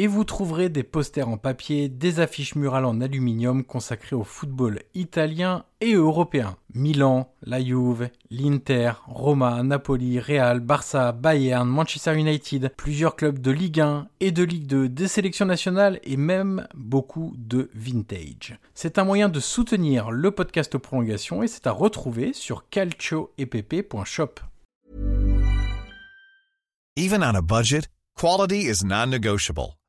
et vous trouverez des posters en papier, des affiches murales en aluminium consacrées au football italien et européen. Milan, la Juve, l'Inter, Roma, Napoli, Real, Barça, Bayern, Manchester United, plusieurs clubs de Ligue 1 et de Ligue 2, des sélections nationales et même beaucoup de vintage. C'est un moyen de soutenir le podcast prolongation et c'est à retrouver sur calcioepp.shop. Even on a budget, quality is non-negotiable.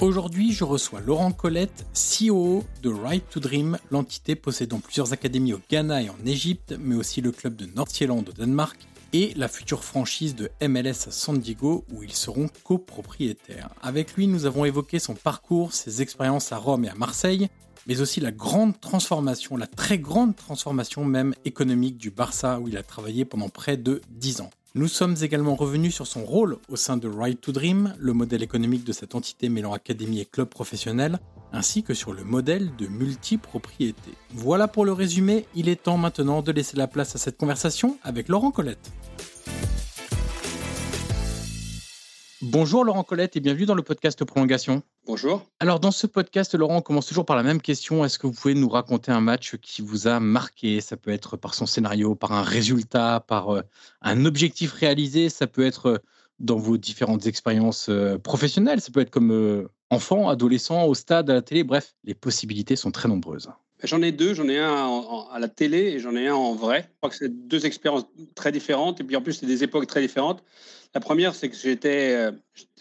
Aujourd'hui, je reçois Laurent Colette, CEO de Right to Dream, l'entité possédant plusieurs académies au Ghana et en Égypte, mais aussi le club de North-Irlande au Danemark et la future franchise de MLS à San Diego où ils seront copropriétaires. Avec lui, nous avons évoqué son parcours, ses expériences à Rome et à Marseille, mais aussi la grande transformation, la très grande transformation même économique du Barça où il a travaillé pendant près de 10 ans. Nous sommes également revenus sur son rôle au sein de Right to Dream, le modèle économique de cette entité mêlant académie et club professionnel, ainsi que sur le modèle de multipropriété. Voilà pour le résumé, il est temps maintenant de laisser la place à cette conversation avec Laurent Colette. Bonjour Laurent Colette et bienvenue dans le podcast Prolongation. Bonjour. Alors dans ce podcast, Laurent, on commence toujours par la même question. Est-ce que vous pouvez nous raconter un match qui vous a marqué? Ça peut être par son scénario, par un résultat, par euh, un objectif réalisé. Ça peut être euh, dans vos différentes expériences euh, professionnelles. Ça peut être comme enfant, adolescent, au stade, à la télé. Bref, les possibilités sont très nombreuses. J'en ai deux. J'en ai un à la télé et j'en ai un en vrai. Je crois que c'est deux expériences très différentes. Et puis en plus, c'est des époques très différentes. La première, c'est que j'étais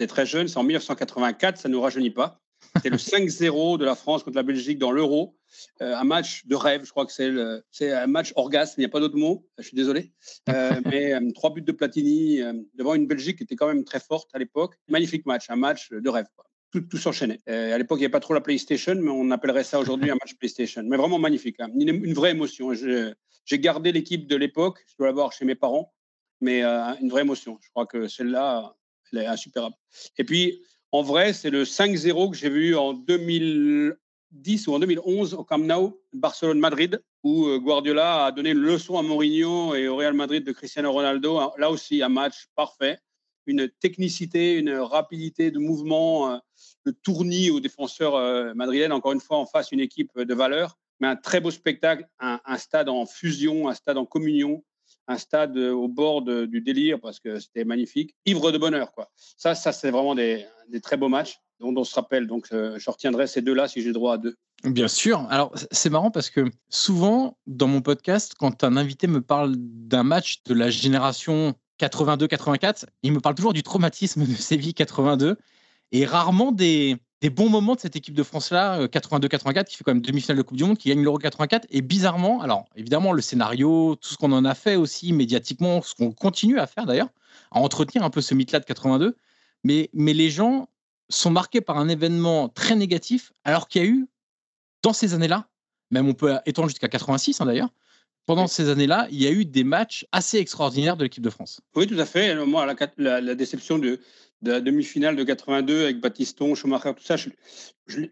très jeune, c'est en 1984, ça ne nous rajeunit pas. C'était le 5-0 de la France contre la Belgique dans l'Euro. un match de rêve, je crois que c'est un match orgasme, il n'y a pas d'autre mot, je suis désolé. mais trois buts de Platini devant une Belgique qui était quand même très forte à l'époque. Magnifique match, un match de rêve. Tout, s'enchaînait. à l'époque, il n'y avait pas trop la PlayStation, mais on appellerait ça aujourd'hui un match PlayStation. Mais vraiment magnifique, hein. une, vraie émotion. J'ai gardé l'équipe de l'époque, je dois l'avoir chez mes parents mais euh, une vraie émotion. Je crois que celle-là, elle est insuperable. Et puis, en vrai, c'est le 5-0 que j'ai vu en 2010 ou en 2011 au Camp Nou, Barcelone-Madrid, où euh, Guardiola a donné une leçon à Mourinho et au Real Madrid de Cristiano Ronaldo. Là aussi, un match parfait. Une technicité, une rapidité de mouvement, euh, tournis aux défenseurs madrilènes, encore une fois, en face, une équipe de valeur. Mais un très beau spectacle, un stade en fusion, un stade en communion un stade euh, au bord du délire parce que c'était magnifique, ivre de bonheur. Quoi. Ça, ça c'est vraiment des, très beaux matchs dont on se rappelle. Donc, euh, je retiendrai ces deux-là si j'ai droit à deux. Bien sûr. Alors, c'est marrant parce que souvent, dans mon podcast, quand un invité me parle d'un match de la génération 82-84, il me parle toujours du traumatisme de Séville 82 et rarement des, des bons moments de cette équipe de France-là, 82-84, euh, qui fait quand même demi-finale de Coupe du Monde, qui gagne l'Euro 84. Et bizarrement, alors évidemment, le scénario, tout ce qu'on en a fait aussi médiatiquement, ce qu'on continue à faire d'ailleurs, à entretenir un peu ce mythe-là de 82. Mais, mais les gens sont marqués par un événement très négatif, alors qu'il y a eu, dans ces années-là, même on peut étendre jusqu'à 86 hein, d'ailleurs, pendant ces années-là, il y a eu des matchs assez extraordinaires de l'équipe de France. Oui, tout à fait. Moi, la, la, déception de, de la demi-finale de 82 avec Baptiston, Schumacher, tout ça.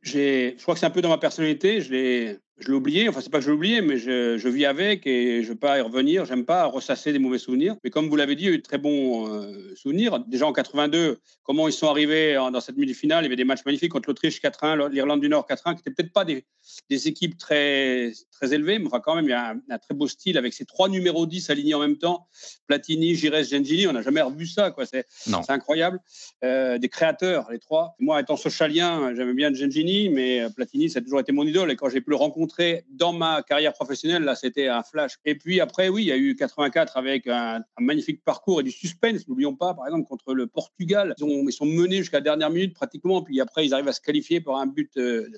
Je crois que c'est un peu dans ma personnalité. Je l'ai je oublié, enfin c'est pas que je l'ai oublié, mais je, je, vis avec et je ne veux pas y revenir. J'aime pas ressasser des mauvais souvenirs. Mais comme vous l'avez dit, il y a eu de très bons euh, souvenirs. Déjà en 82, comment ils sont arrivés dans cette demi-finale, il y avait des matchs magnifiques contre l'Autriche 4-1, l'Irlande du Nord 4-1, qui n'étaient peut-être pas des, des, équipes très, très élevées, mais enfin quand même il y a un, très beau style avec ces trois numéros 10 alignés en même temps, Platini, Gires, Gengini. On n'a jamais revu ça, quoi. C'est incroyable. Euh, des créateurs, les trois. Moi, étant socialien, j'aimais bien Gengini, mais Platini, ça a toujours été mon idole. Et quand j'ai pu le rencontrer dans ma carrière professionnelle, là, c'était un flash. Et puis après, oui, il y a eu 84 avec un, magnifique parcours et du suspense. N'oublions pas, par exemple, contre le Portugal, ils, ont, sont menés jusqu'à la dernière minute pratiquement. Puis après, ils arrivent à se qualifier pour un but euh,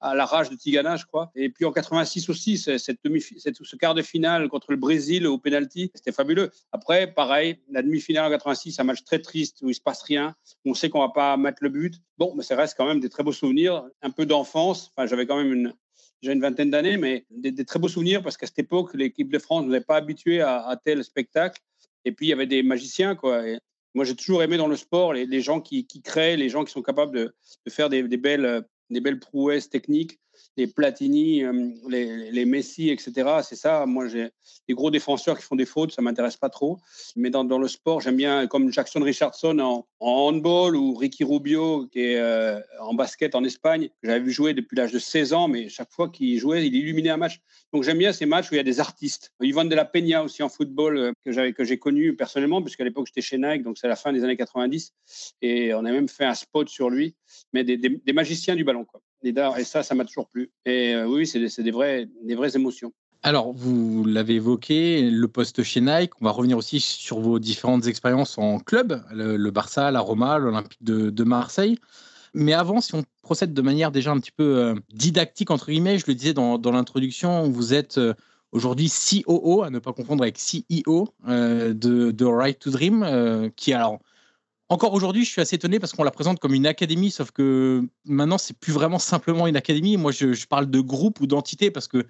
à la rage de Tigana, je crois. Et puis en 86 aussi, cette demi, ce quart de finale contre le Brésil au penalty, c'était fabuleux. Après, pareil, la demi-finale en 86, un match très triste où il se passe rien. On sait qu'on va pas mettre le but. Bon, mais ça reste quand même des très beaux souvenirs, un peu d'enfance. Enfin, j'avais quand même une, j'ai une vingtaine d'années, mais des, très beaux souvenirs parce qu'à cette époque, l'équipe de France nous pas habitué à, tel spectacle. Et puis, il y avait des magiciens. Quoi. moi, j'ai toujours aimé dans le sport les, gens qui, créent, les gens qui sont capables de, faire des, belles, des belles prouesses techniques les Platini, euh, les, Messi, etc. C'est ça. Moi, j'ai des gros défenseurs qui font des fautes, ça m'intéresse pas trop. Mais dans, le sport, j'aime bien comme Jackson Richardson en, handball ou Ricky Rubio qui est euh, en basket en Espagne. J'avais vu jouer depuis l'âge de 16 ans, mais chaque fois qu'il jouait, il illuminait un match. Donc j'aime bien ces matchs où il y a des artistes. Yvonne de la Peña aussi en football euh, que j'ai connu personnellement puisqu'à l'époque j'étais chez Nike, donc c'est la fin des années 90 et on a même fait un spot sur lui. Mais des, des, des magiciens du ballon quoi. Et ça, ça m'a toujours plu. Et euh, oui, c'est des, vraies, émotions. Alors, vous l'avez évoqué, le poste chez Nike. On va revenir aussi sur vos différentes expériences en club, le, Barça, la Roma, l'Olympique de, Marseille. Mais avant, si on procède de manière déjà un petit peu euh, didactique, entre guillemets, je le disais dans, l'introduction, vous êtes euh, aujourd'hui COO, à ne pas confondre avec CEO de, de Right to Dream, qui alors encore aujourd'hui, je suis assez étonné parce qu'on la présente comme une académie, sauf que maintenant, c'est plus vraiment simplement une académie. Moi, je, parle de groupe ou d'entité parce que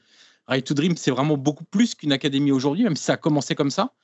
Right to Dream, c'est vraiment beaucoup plus qu'une académie aujourd'hui, même si ça a commencé comme ça.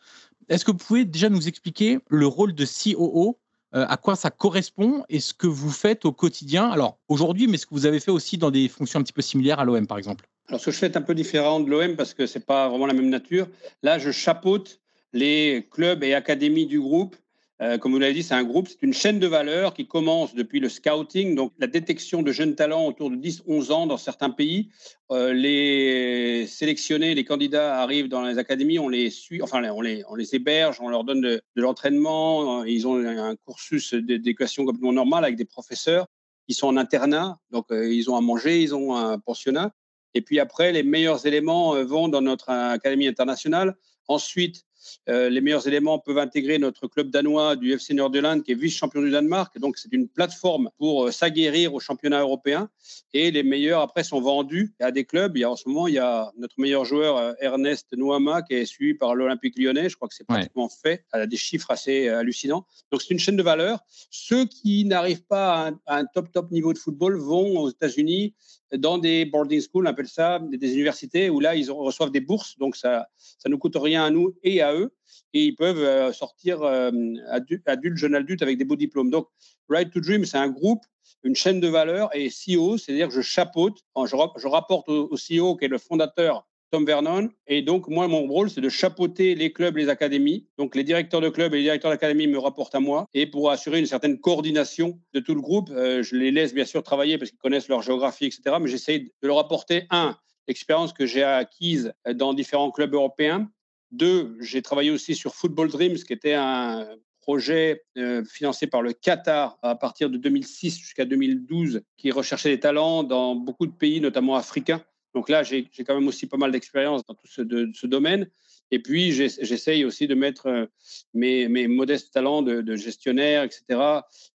Est-ce que vous pouvez déjà nous expliquer le rôle de COO, euh, à quoi ça correspond et ce que vous faites au quotidien? Alors, aujourd'hui, mais ce que vous avez fait aussi dans des fonctions un petit peu similaires à l'OM, par exemple Alors, ce que je fais est un peu différent de l'OM parce que ce n'est pas vraiment la même nature. Là, je chapeaute les clubs et académies du groupe euh, comme vous l'avez dit, c'est un groupe, c'est une chaîne de valeur qui commence depuis le scouting, donc la détection de jeunes talents autour de 10-11 ans dans certains pays. Euh, les sélectionnés, les candidats arrivent dans les académies, on les suit, enfin on les, on les héberge, on leur donne de, l'entraînement, euh, ils ont un cursus d'éducation complètement normal avec des professeurs. Ils sont en internat, donc ils ont à manger, ils ont un pensionnat. Et puis après, les meilleurs éléments vont dans notre académie internationale. Ensuite, les meilleurs éléments peuvent intégrer notre club danois du FC Nordland, qui est vice-champion du Danemark. Donc, c'est une plateforme pour euh, s'aguerrir au championnat européen. Et les meilleurs, après, sont vendus à des clubs. Il y a, en ce moment, il y a notre meilleur joueur, euh, Ernest Nouama, qui est suivi par l'Olympique lyonnais. Je crois que c'est pratiquement fait. Elle a des chiffres assez hallucinants. Donc, c'est une chaîne de valeur. Ceux qui n'arrivent pas à un, top, top niveau de football vont aux États-Unis dans des boarding schools, on appelle ça, des, universités, où là, ils reçoivent des bourses. Donc, ça ne nous coûte rien à nous et à eux et ils peuvent euh, sortir euh, adultes, jeunes adultes avec des beaux diplômes. Donc, Right to Dream, c'est un groupe, une chaîne de valeur et CEO, c'est-à-dire que je chapeaute, je, rapporte au, CEO qui est le fondateur Vernon. Et donc, moi, mon rôle, c'est de chapeauter les clubs, les académies. Donc, les directeurs de clubs et les directeurs d'académie me rapportent à moi. Et pour assurer une certaine coordination de tout le groupe, euh, je les laisse bien sûr travailler parce qu'ils connaissent leur géographie, etc. Mais j'essaye de leur apporter, un, l'expérience que j'ai acquise dans différents clubs européens, deux, j'ai travaillé aussi sur Football Dreams, qui était un projet euh, financé par le Qatar à partir de 2006 jusqu'à 2012, qui recherchait des talents dans beaucoup de pays, notamment africains. Donc là, j'ai quand même aussi pas mal d'expérience dans tout ce, domaine. Et puis, j'essaye aussi de mettre euh, mes, modestes talents de, gestionnaire, etc.,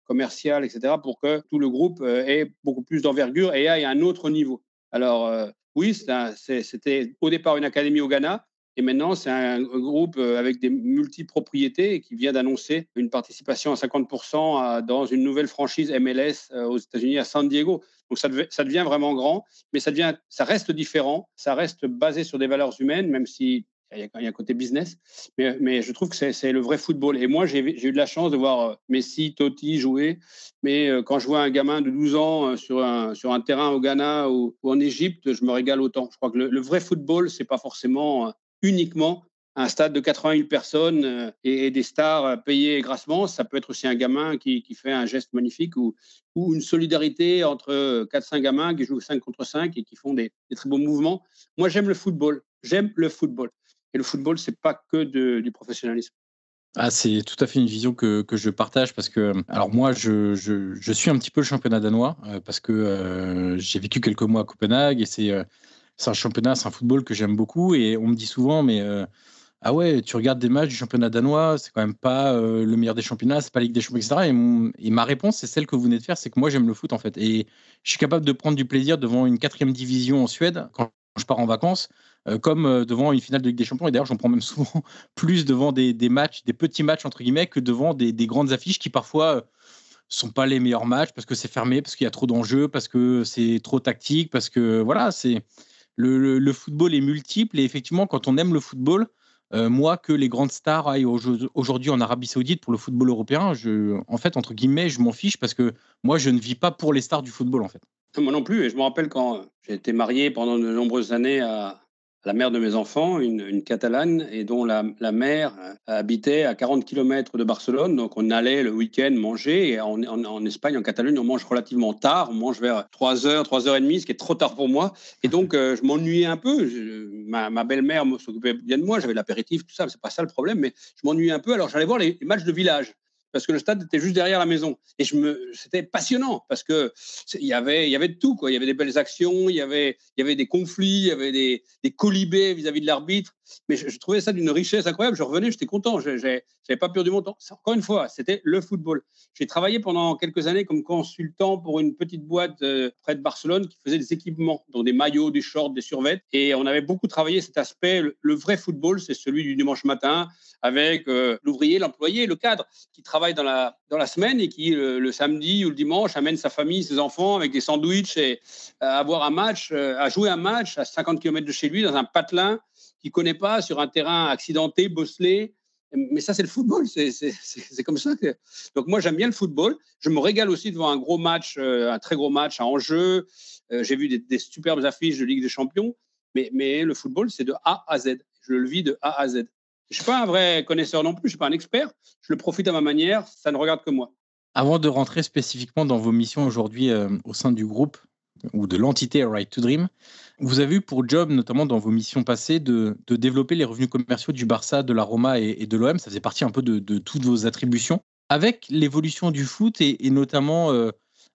commercial, etc., pour que tout le groupe euh, ait beaucoup plus d'envergure et aille à un autre niveau. Alors, oui, c'était au départ une académie au Ghana. Et maintenant, c'est un groupe euh, avec des multipropriétés qui vient d'annoncer une participation à 50% dans une nouvelle franchise MLS euh, aux États-Unis à San Diego. Donc ça, devient vraiment grand, mais ça, devient, ça reste différent, ça reste basé sur des valeurs humaines, même s'il y il y, a, un côté business, mais, je trouve que c'est le vrai football. Et moi, j'ai eu de la chance de voir Messi, Totti jouer, mais quand je vois un gamin de 12 ans sur un, sur un terrain au Ghana ou, en Égypte, je me régale autant. Je crois que le, le vrai football, c'est pas forcément uniquement un stade de 80 000 personnes euh, et, des stars euh, payées grassement, ça peut être aussi un gamin qui, fait un geste magnifique ou, ou une solidarité entre 4-5 gamins qui jouent 5 contre 5 et qui font des, très beaux mouvements. Moi, j'aime le football. J'aime le football. Et le football, c'est pas que du professionnalisme. Ah, c'est tout à fait une vision que, que, je partage parce que, alors moi, je, je, je, suis un petit peu le championnat danois euh, parce que j'ai vécu quelques mois à Copenhague et c'est un championnat, c'est un football que j'aime beaucoup et on me dit souvent, mais ah ouais, tu regardes des matchs du championnat danois, c'est quand même pas euh, le meilleur des championnats, c'est pas la Ligue des Champions, etc. Et, ma réponse, c'est celle que vous venez de faire, c'est que moi j'aime le foot en fait. Et je suis capable de prendre du plaisir devant une quatrième division en Suède quand je pars en vacances, euh, comme euh, devant une finale de Ligue des Champions. Et d'ailleurs, j'en prends même souvent plus devant des, matchs, des petits matchs entre guillemets, que devant des, grandes affiches qui parfois sont pas les meilleurs matchs parce que c'est fermé, parce qu'il y a trop d'enjeux, parce que c'est trop tactique, parce que voilà, c'est le, football est multiple et effectivement, quand on aime le football, euh, moi, que les grandes stars aillent aujourd'hui en Arabie Saoudite pour le football européen, je, en fait, entre guillemets, je m'en fiche parce que moi, je ne vis pas pour les stars du football, en fait. Moi non plus. Et je me rappelle quand j'ai été marié pendant de nombreuses années à, la mère de mes enfants, une, catalane, et dont la, mère habitait à 40 km de Barcelone. Donc, on allait le week-end manger. Et en, Espagne, en Catalogne, on mange relativement tard. On mange vers 3h, 3h30, ce qui est trop tard pour moi. Et donc, euh, je m'ennuyais un peu. ma, belle-mère s'occupait bien de moi. J'avais l'apéritif, tout ça. C'est pas ça le problème. Mais je m'ennuyais un peu. Alors, j'allais voir les matchs de village parce que le stade était juste derrière la maison. Et je me, c'était passionnant parce que il y avait, il y avait de tout quoi. Il y avait des belles actions, il y avait, il y avait des conflits, il y avait des, des colibés vis-à-vis de l'arbitre. Mais je, trouvais ça d'une richesse incroyable. Je revenais, j'étais content. Je n'avais pas perdu mon temps. Encore une fois, c'était le football. J'ai travaillé pendant quelques années comme consultant pour une petite boîte euh, près de Barcelone qui faisait des équipements, donc des maillots, des shorts, des survêtements. Et on avait beaucoup travaillé cet aspect. Le, vrai football, c'est celui du dimanche matin avec euh, l'ouvrier, l'employé, le cadre qui travaille dans la, dans la semaine et qui, le, samedi ou le dimanche, amène sa famille, ses enfants avec des sandwichs et euh, à un match, à jouer un match à 50 km de chez lui dans un patelin qui connaît pas sur un terrain accidenté, bosselé. Mais ça, c'est le football. C'est comme ça. Donc, moi, j'aime bien le football. Je me régale aussi devant un gros match, euh, un très gros match en jeu. Euh, j'ai vu des, superbes affiches de Ligue des Champions. Mais, mais le football, c'est de A à Z. Je le vis de A à Z. Je ne suis pas un vrai connaisseur non plus. Je ne suis pas un expert. Je le profite à ma manière. Ça ne regarde que moi. Avant de rentrer spécifiquement dans vos missions aujourd'hui euh, au sein du groupe, ou de l'entité Right to Dream. Vous avez eu pour job, notamment dans vos missions passées, de, développer les revenus commerciaux du Barça, de la Roma et, de l'OM. Ça faisait partie un peu de, toutes vos attributions. Avec l'évolution du foot et, notamment euh,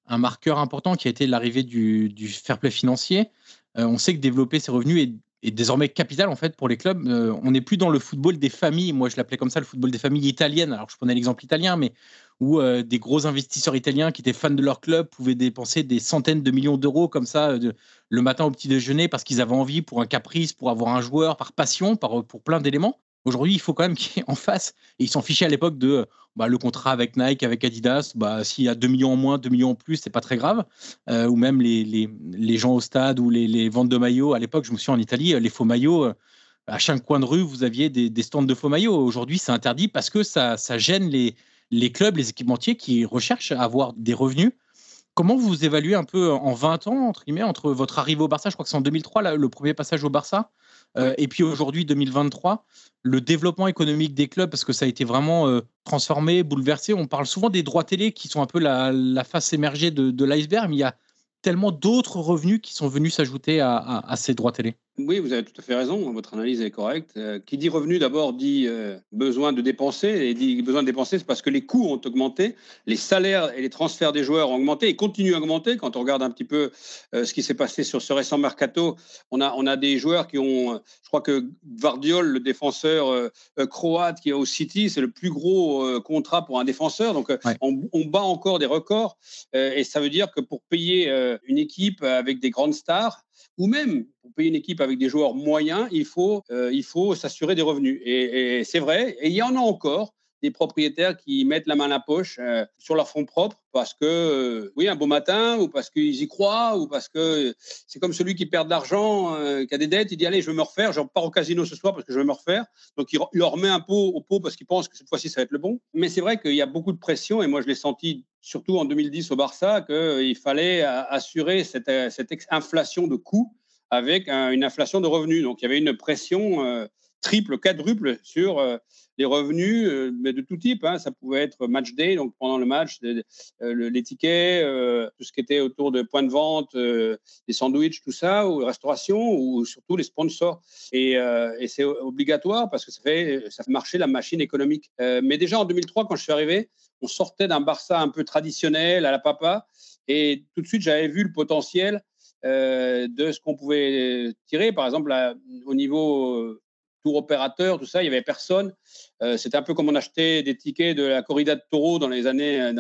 un marqueur important qui a été l'arrivée du, fair play financier, euh, on sait que développer ces revenus est est désormais capital en fait pour les clubs. Euh, on n'est plus dans le football des familles. Moi, je l'appelais comme ça, le football des familles italiennes. Alors, je prenais l'exemple italien, mais où euh, des gros investisseurs italiens qui étaient fans de leur club pouvaient dépenser des centaines de millions d'euros comme ça euh, le matin au petit déjeuner parce qu'ils avaient envie pour un caprice, pour avoir un joueur, par passion, par, pour plein d'éléments. Aujourd'hui, il faut quand même qu'il y ait en face, et ils s'en fichaient à l'époque de bah, le contrat avec Nike, avec Adidas, bah, s'il y a 2 millions en moins, 2 millions en plus, c'est pas très grave. Euh, ou même les, les, les, gens au stade ou les, les ventes de maillots. À l'époque, je me suis en Italie, les faux maillots, euh, à chaque coin de rue, vous aviez des, des stands de faux maillots. Aujourd'hui, c'est interdit parce que ça, ça gêne les, les clubs, les équipementiers qui recherchent à avoir des revenus. Comment vous évaluez un peu en 20 ans, entre guillemets, entre votre arrivée au Barça, je crois que c'est en 2003, le premier passage au Barça, euh, et puis aujourd'hui, 2023, le développement économique des clubs, parce que ça a été vraiment euh, transformé, bouleversé. On parle souvent des droits télé qui sont un peu la, face émergée de l'iceberg, mais il y a tellement d'autres revenus qui sont venus s'ajouter à, ces droits télé. Oui, vous avez tout à fait raison, votre analyse est correcte. Euh, qui dit revenu d'abord dit euh, besoin de dépenser, et dit besoin de dépenser, c'est parce que les coûts ont augmenté, les salaires et les transferts des joueurs ont augmenté et continuent à augmenter. Quand on regarde un petit peu euh, ce qui s'est passé sur ce récent mercato, on a, on a des joueurs qui ont, je crois que Vardiol, le défenseur croate qui est au City, c'est le plus gros contrat pour un défenseur, donc on, on, bat encore des records, et ça veut dire que pour payer une équipe avec des grandes stars, ou même pour payer une équipe avec des joueurs moyens, il faut, euh, s'assurer des revenus. Et, c'est vrai, et il y en a encore propriétaires qui mettent la main à la poche euh, sur leur fonds propres parce que, euh, oui, un beau matin, ou parce qu'ils y croient, ou parce que c'est comme celui qui perd de l'argent, qui a des dettes, il dit allez, je vais me refaire, je pars au casino ce soir parce que je vais me refaire. Donc il, leur met un pot au pot parce qu'il pense que cette fois-ci ça va être le bon. Mais c'est vrai qu'il y a beaucoup de pression et moi je l'ai senti surtout en 2010 au Barça qu'il fallait assurer cette, cette inflation de coûts avec une inflation de revenus. Donc il y avait une pression triple, quadruple sur euh, les revenus, euh, mais de tout type. Hein. Ça pouvait être match day, donc pendant le match, euh, les tickets, tout ce qui était autour de points de vente, les sandwichs, tout ça, ou restauration, ou surtout les sponsors. Et, c'est obligatoire parce que ça fait, ça fait marcher la machine économique. mais déjà en 2003, quand je suis arrivé, on sortait d'un Barça un peu traditionnel à la papa, et tout de suite j'avais vu le potentiel de ce qu'on pouvait tirer. Par exemple, au niveau opérateur, tout ça, il y avait personne. Euh, c'était un peu comme on achetait des tickets de la corrida de taureau dans les années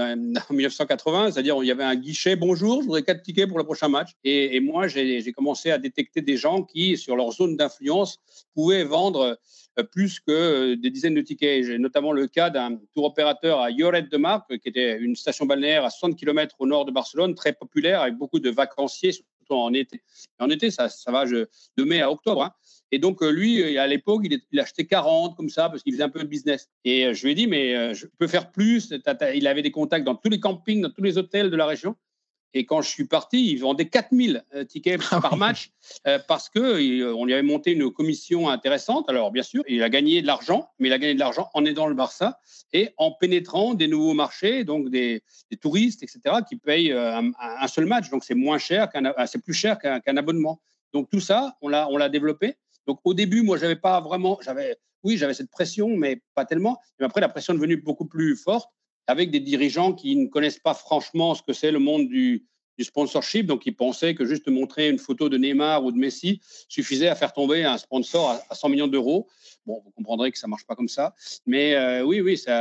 1980, c'est-à-dire il y avait un guichet, bonjour, je voudrais quatre tickets pour le prochain match. Et, moi, j'ai commencé à détecter des gens qui, sur leur zone d'influence, pouvaient vendre euh, plus que euh, des dizaines de tickets. J'ai notamment le cas d'un tour opérateur à Lloret de Mar, qui était une station balnéaire à 60 km au nord de Barcelone, très populaire, avec beaucoup de vacanciers, surtout en été. en été, ça, ça va de mai à octobre. Hein. Et donc, euh, lui, euh, à l'époque, il, achetait 40 comme ça parce qu'il faisait un peu de business. Et euh, je lui ai dit, mais je peux faire plus? Il avait des contacts dans tous les campings, dans tous les hôtels de la région. Et quand je suis parti, il vendait 4000 tickets ah par match parce que on lui avait monté une commission intéressante. Alors, bien sûr, il a gagné de l'argent, mais il a gagné de l'argent en aidant le Barça et en pénétrant des nouveaux marchés, donc des, touristes, etc., qui payent un, seul match. Donc, c'est moins cher c'est plus cher qu'un, abonnement. Donc, tout ça, on l'a, on l'a développé. Donc au début, moi, j'avais pas vraiment, j'avais, oui, j'avais cette pression, mais pas tellement. Mais après, la pression est devenue beaucoup plus forte avec des dirigeants qui ne connaissent pas franchement ce que c'est le monde du, sponsorship. Donc, ils pensaient que juste montrer une photo de Neymar ou de Messi suffisait à faire tomber un sponsor à, 100 millions d'euros. Bon, vous comprendrez que ça marche pas comme ça. Mais euh, oui, oui, c'est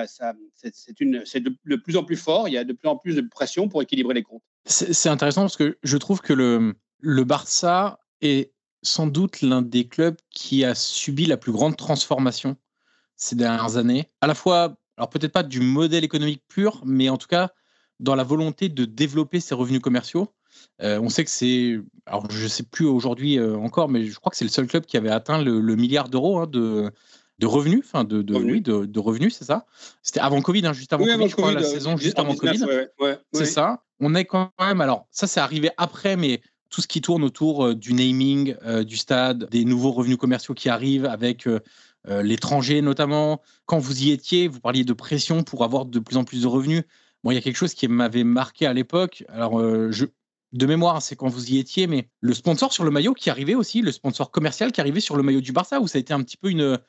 de, plus en plus fort. Il y a de plus en plus de pression pour équilibrer les comptes. C'est intéressant parce que je trouve que le Barça est sans doute l'un des clubs qui a subi la plus grande transformation ces dernières années. À la fois, alors peut-être pas du modèle économique pur, mais en tout cas dans la volonté de développer ses revenus commerciaux. Euh, on sait que c'est, alors je ne sais plus aujourd'hui euh, encore, mais je crois que c'est le seul club qui avait atteint le, milliard d'euros hein, de, de revenus, enfin de, de, Oui, de, revenus, c'est ça. C'était avant Covid, hein, juste avant Covid, je crois, la saison juste avant Covid. c'est ça. On est quand même, alors ça c'est arrivé après, mais tout ce qui tourne autour euh, du naming euh, du stade, des nouveaux revenus commerciaux qui arrivent avec euh, l'étranger notamment. Quand vous y étiez, vous parliez de pression pour avoir de plus en plus de revenus. Bon, il y a quelque chose qui m'avait marqué à l'époque. Alors, de mémoire, c'est quand vous y étiez, mais le sponsor sur le maillot qui arrivait aussi, le sponsor commercial qui arrivait sur le maillot du Barça, où ça a été un petit peu une,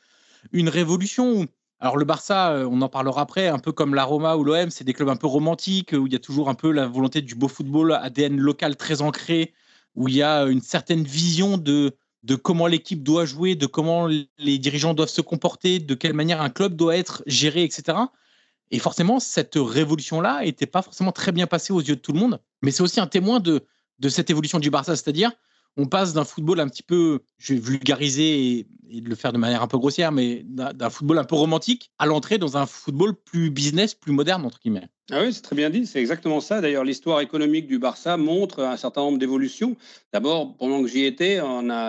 une révolution. Alors le Barça, on en parlera après, un peu comme la Roma ou l'OM, c'est des clubs un peu romantiques, où il y a toujours un peu la volonté du beau football, ADN local très ancré, où il y a une certaine vision de, de comment l'équipe doit jouer, de comment les dirigeants doivent se comporter, de quelle manière un club doit être géré, etc. Et forcément, cette révolution-là n'était pas forcément très bien passée aux yeux de tout le monde. Mais c'est aussi un témoin de, de cette évolution du Barça, c'est-à-dire on passe d'un football un petit peu, je vais vulgariser et, le faire de manière un peu grossière, mais d'un football un peu romantique à l'entrée dans un football plus business, plus moderne, entre guillemets. Ah oui, c'est très bien dit, c'est exactement ça. D'ailleurs, l'histoire économique du Barça montre un certain nombre d'évolutions. D'abord, pendant que j'y étais,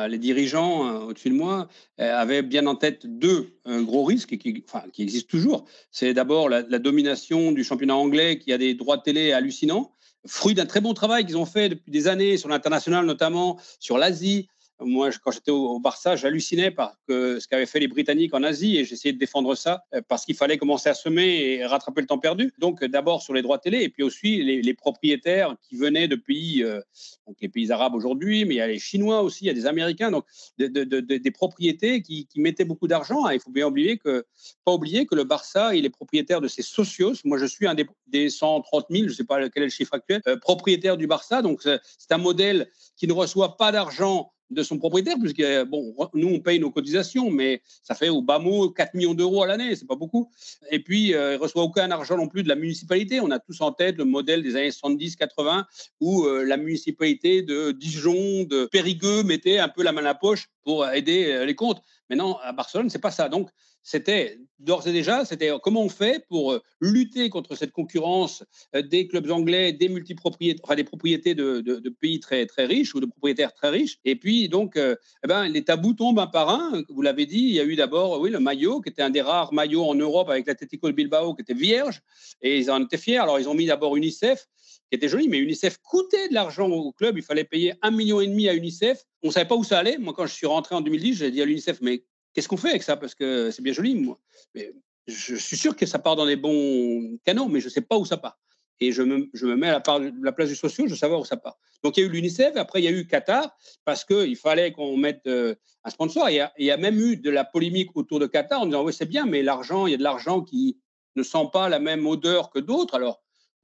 les dirigeants euh, au-dessus de moi euh, avaient bien en tête deux euh, gros risques qui existent toujours. C'est d'abord la, la domination du championnat anglais qui a des droits de télé hallucinants fruit d'un très bon travail qu'ils ont fait depuis des années sur l'international, notamment sur l'Asie, moi, quand j'étais au, Barça, j'hallucinais par ce qu'avaient fait les Britanniques en Asie et j'essayais de défendre ça euh, parce qu'il fallait commencer à semer et rattraper le temps perdu. Donc, d'abord sur les droits télé et puis aussi les, propriétaires qui venaient de pays, euh, donc les pays arabes aujourd'hui, mais il y a les Chinois aussi, il y a des Américains, donc des propriétés qui, mettaient beaucoup d'argent. Il faut bien oublier que, pas oublier que le Barça, il est propriétaire de ses socios. Moi, je suis un des, 130 000, je ne sais pas quel est le chiffre actuel, euh, propriétaire du Barça. Donc, c'est un modèle qui ne reçoit pas d'argent de son propriétaire, puisque bon, nous on paye nos cotisations, mais ça fait au bas mot 4 millions d'euros à l'année, c'est pas beaucoup. Et puis euh, il reçoit aucun argent non plus de la municipalité. On a tous en tête le modèle des années 70-80 où euh, la municipalité de Dijon, de Périgueux mettait un peu la main à la poche pour aider les comptes. Maintenant, à Barcelone, c'est pas ça. Donc, c'était d'ores et déjà, c'était comment on fait pour euh, lutter contre cette concurrence euh, des clubs anglais, des multipropriétés, enfin des propriétés de, pays très très riches ou de propriétaires très riches. Et puis donc, euh, eh ben, les tabous tombent un par un. Vous l'avez dit, il y a eu d'abord, oui, le maillot qui était un des rares maillots en Europe avec l'Atlético de Bilbao qui était vierge, et ils en étaient fiers. Alors ils ont mis d'abord UNICEF qui était joli, mais UNICEF coûtait de l'argent au club. Il fallait payer un million et demi à UNICEF. On ne savait pas où ça allait. Moi, quand je suis rentré en 2010, j'ai dit à l'UNICEF, mais qu'est-ce qu'on fait avec ça? Parce que c'est bien joli, moi. Mais je suis sûr que ça part dans les bons canaux, mais je ne sais pas où ça part. Et je me, je me mets à la, place du socio, je veux savoir où ça part. Donc il y a eu l'UNICEF, après il y a eu Qatar, parce qu'il fallait qu'on mette euh, un sponsor. Il y, a, il y, a, même eu de la polémique autour de Qatar en disant oui, c'est bien, mais l'argent, il y a de l'argent qui ne sent pas la même odeur que d'autres. Alors,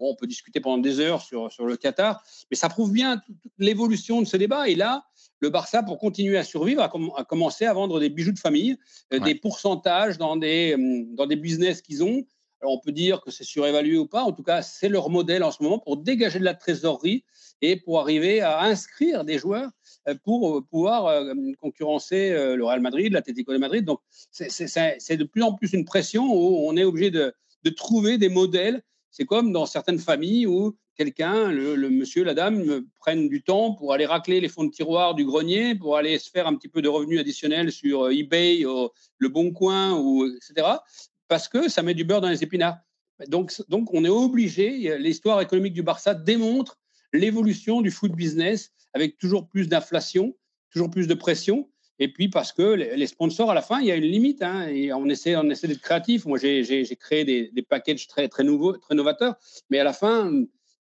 on peut discuter pendant des heures sur, sur le Qatar, mais ça prouve bien l'évolution de ce débat. Et là, le Barça, pour continuer à survivre, a, commencé à vendre des bijoux de famille, euh, des pourcentages dans des, hum, dans des business qu'ils ont. Alors on peut dire que c'est surévalué ou pas. En tout cas, c'est leur modèle en ce moment pour dégager de la trésorerie et pour arriver à inscrire des joueurs euh, pour euh, pouvoir concurrencer le Real Madrid, l'Atlético de Madrid. Donc, c'est de plus en plus une pression où on est obligé de, de trouver des modèles c'est comme dans certaines familles où quelqu'un, le, monsieur, la dame, prennent du temps pour aller racler les fonds de tiroir du grenier, pour aller se faire un petit peu de revenus additionnels sur euh, eBay, le Bon Coin, ou, etc. Parce que ça met du beurre dans les épinards. Donc, donc on est obligé, l'histoire économique du Barça démontre l'évolution du foot business avec toujours plus d'inflation, toujours plus de pression. Et puis parce que les sponsors, à la fin, il y a une limite. Hein, et on essaie, on essaie d'être créatif. Moi, j'ai créé des, packages très, très nouveaux, très novateurs. Mais à la fin,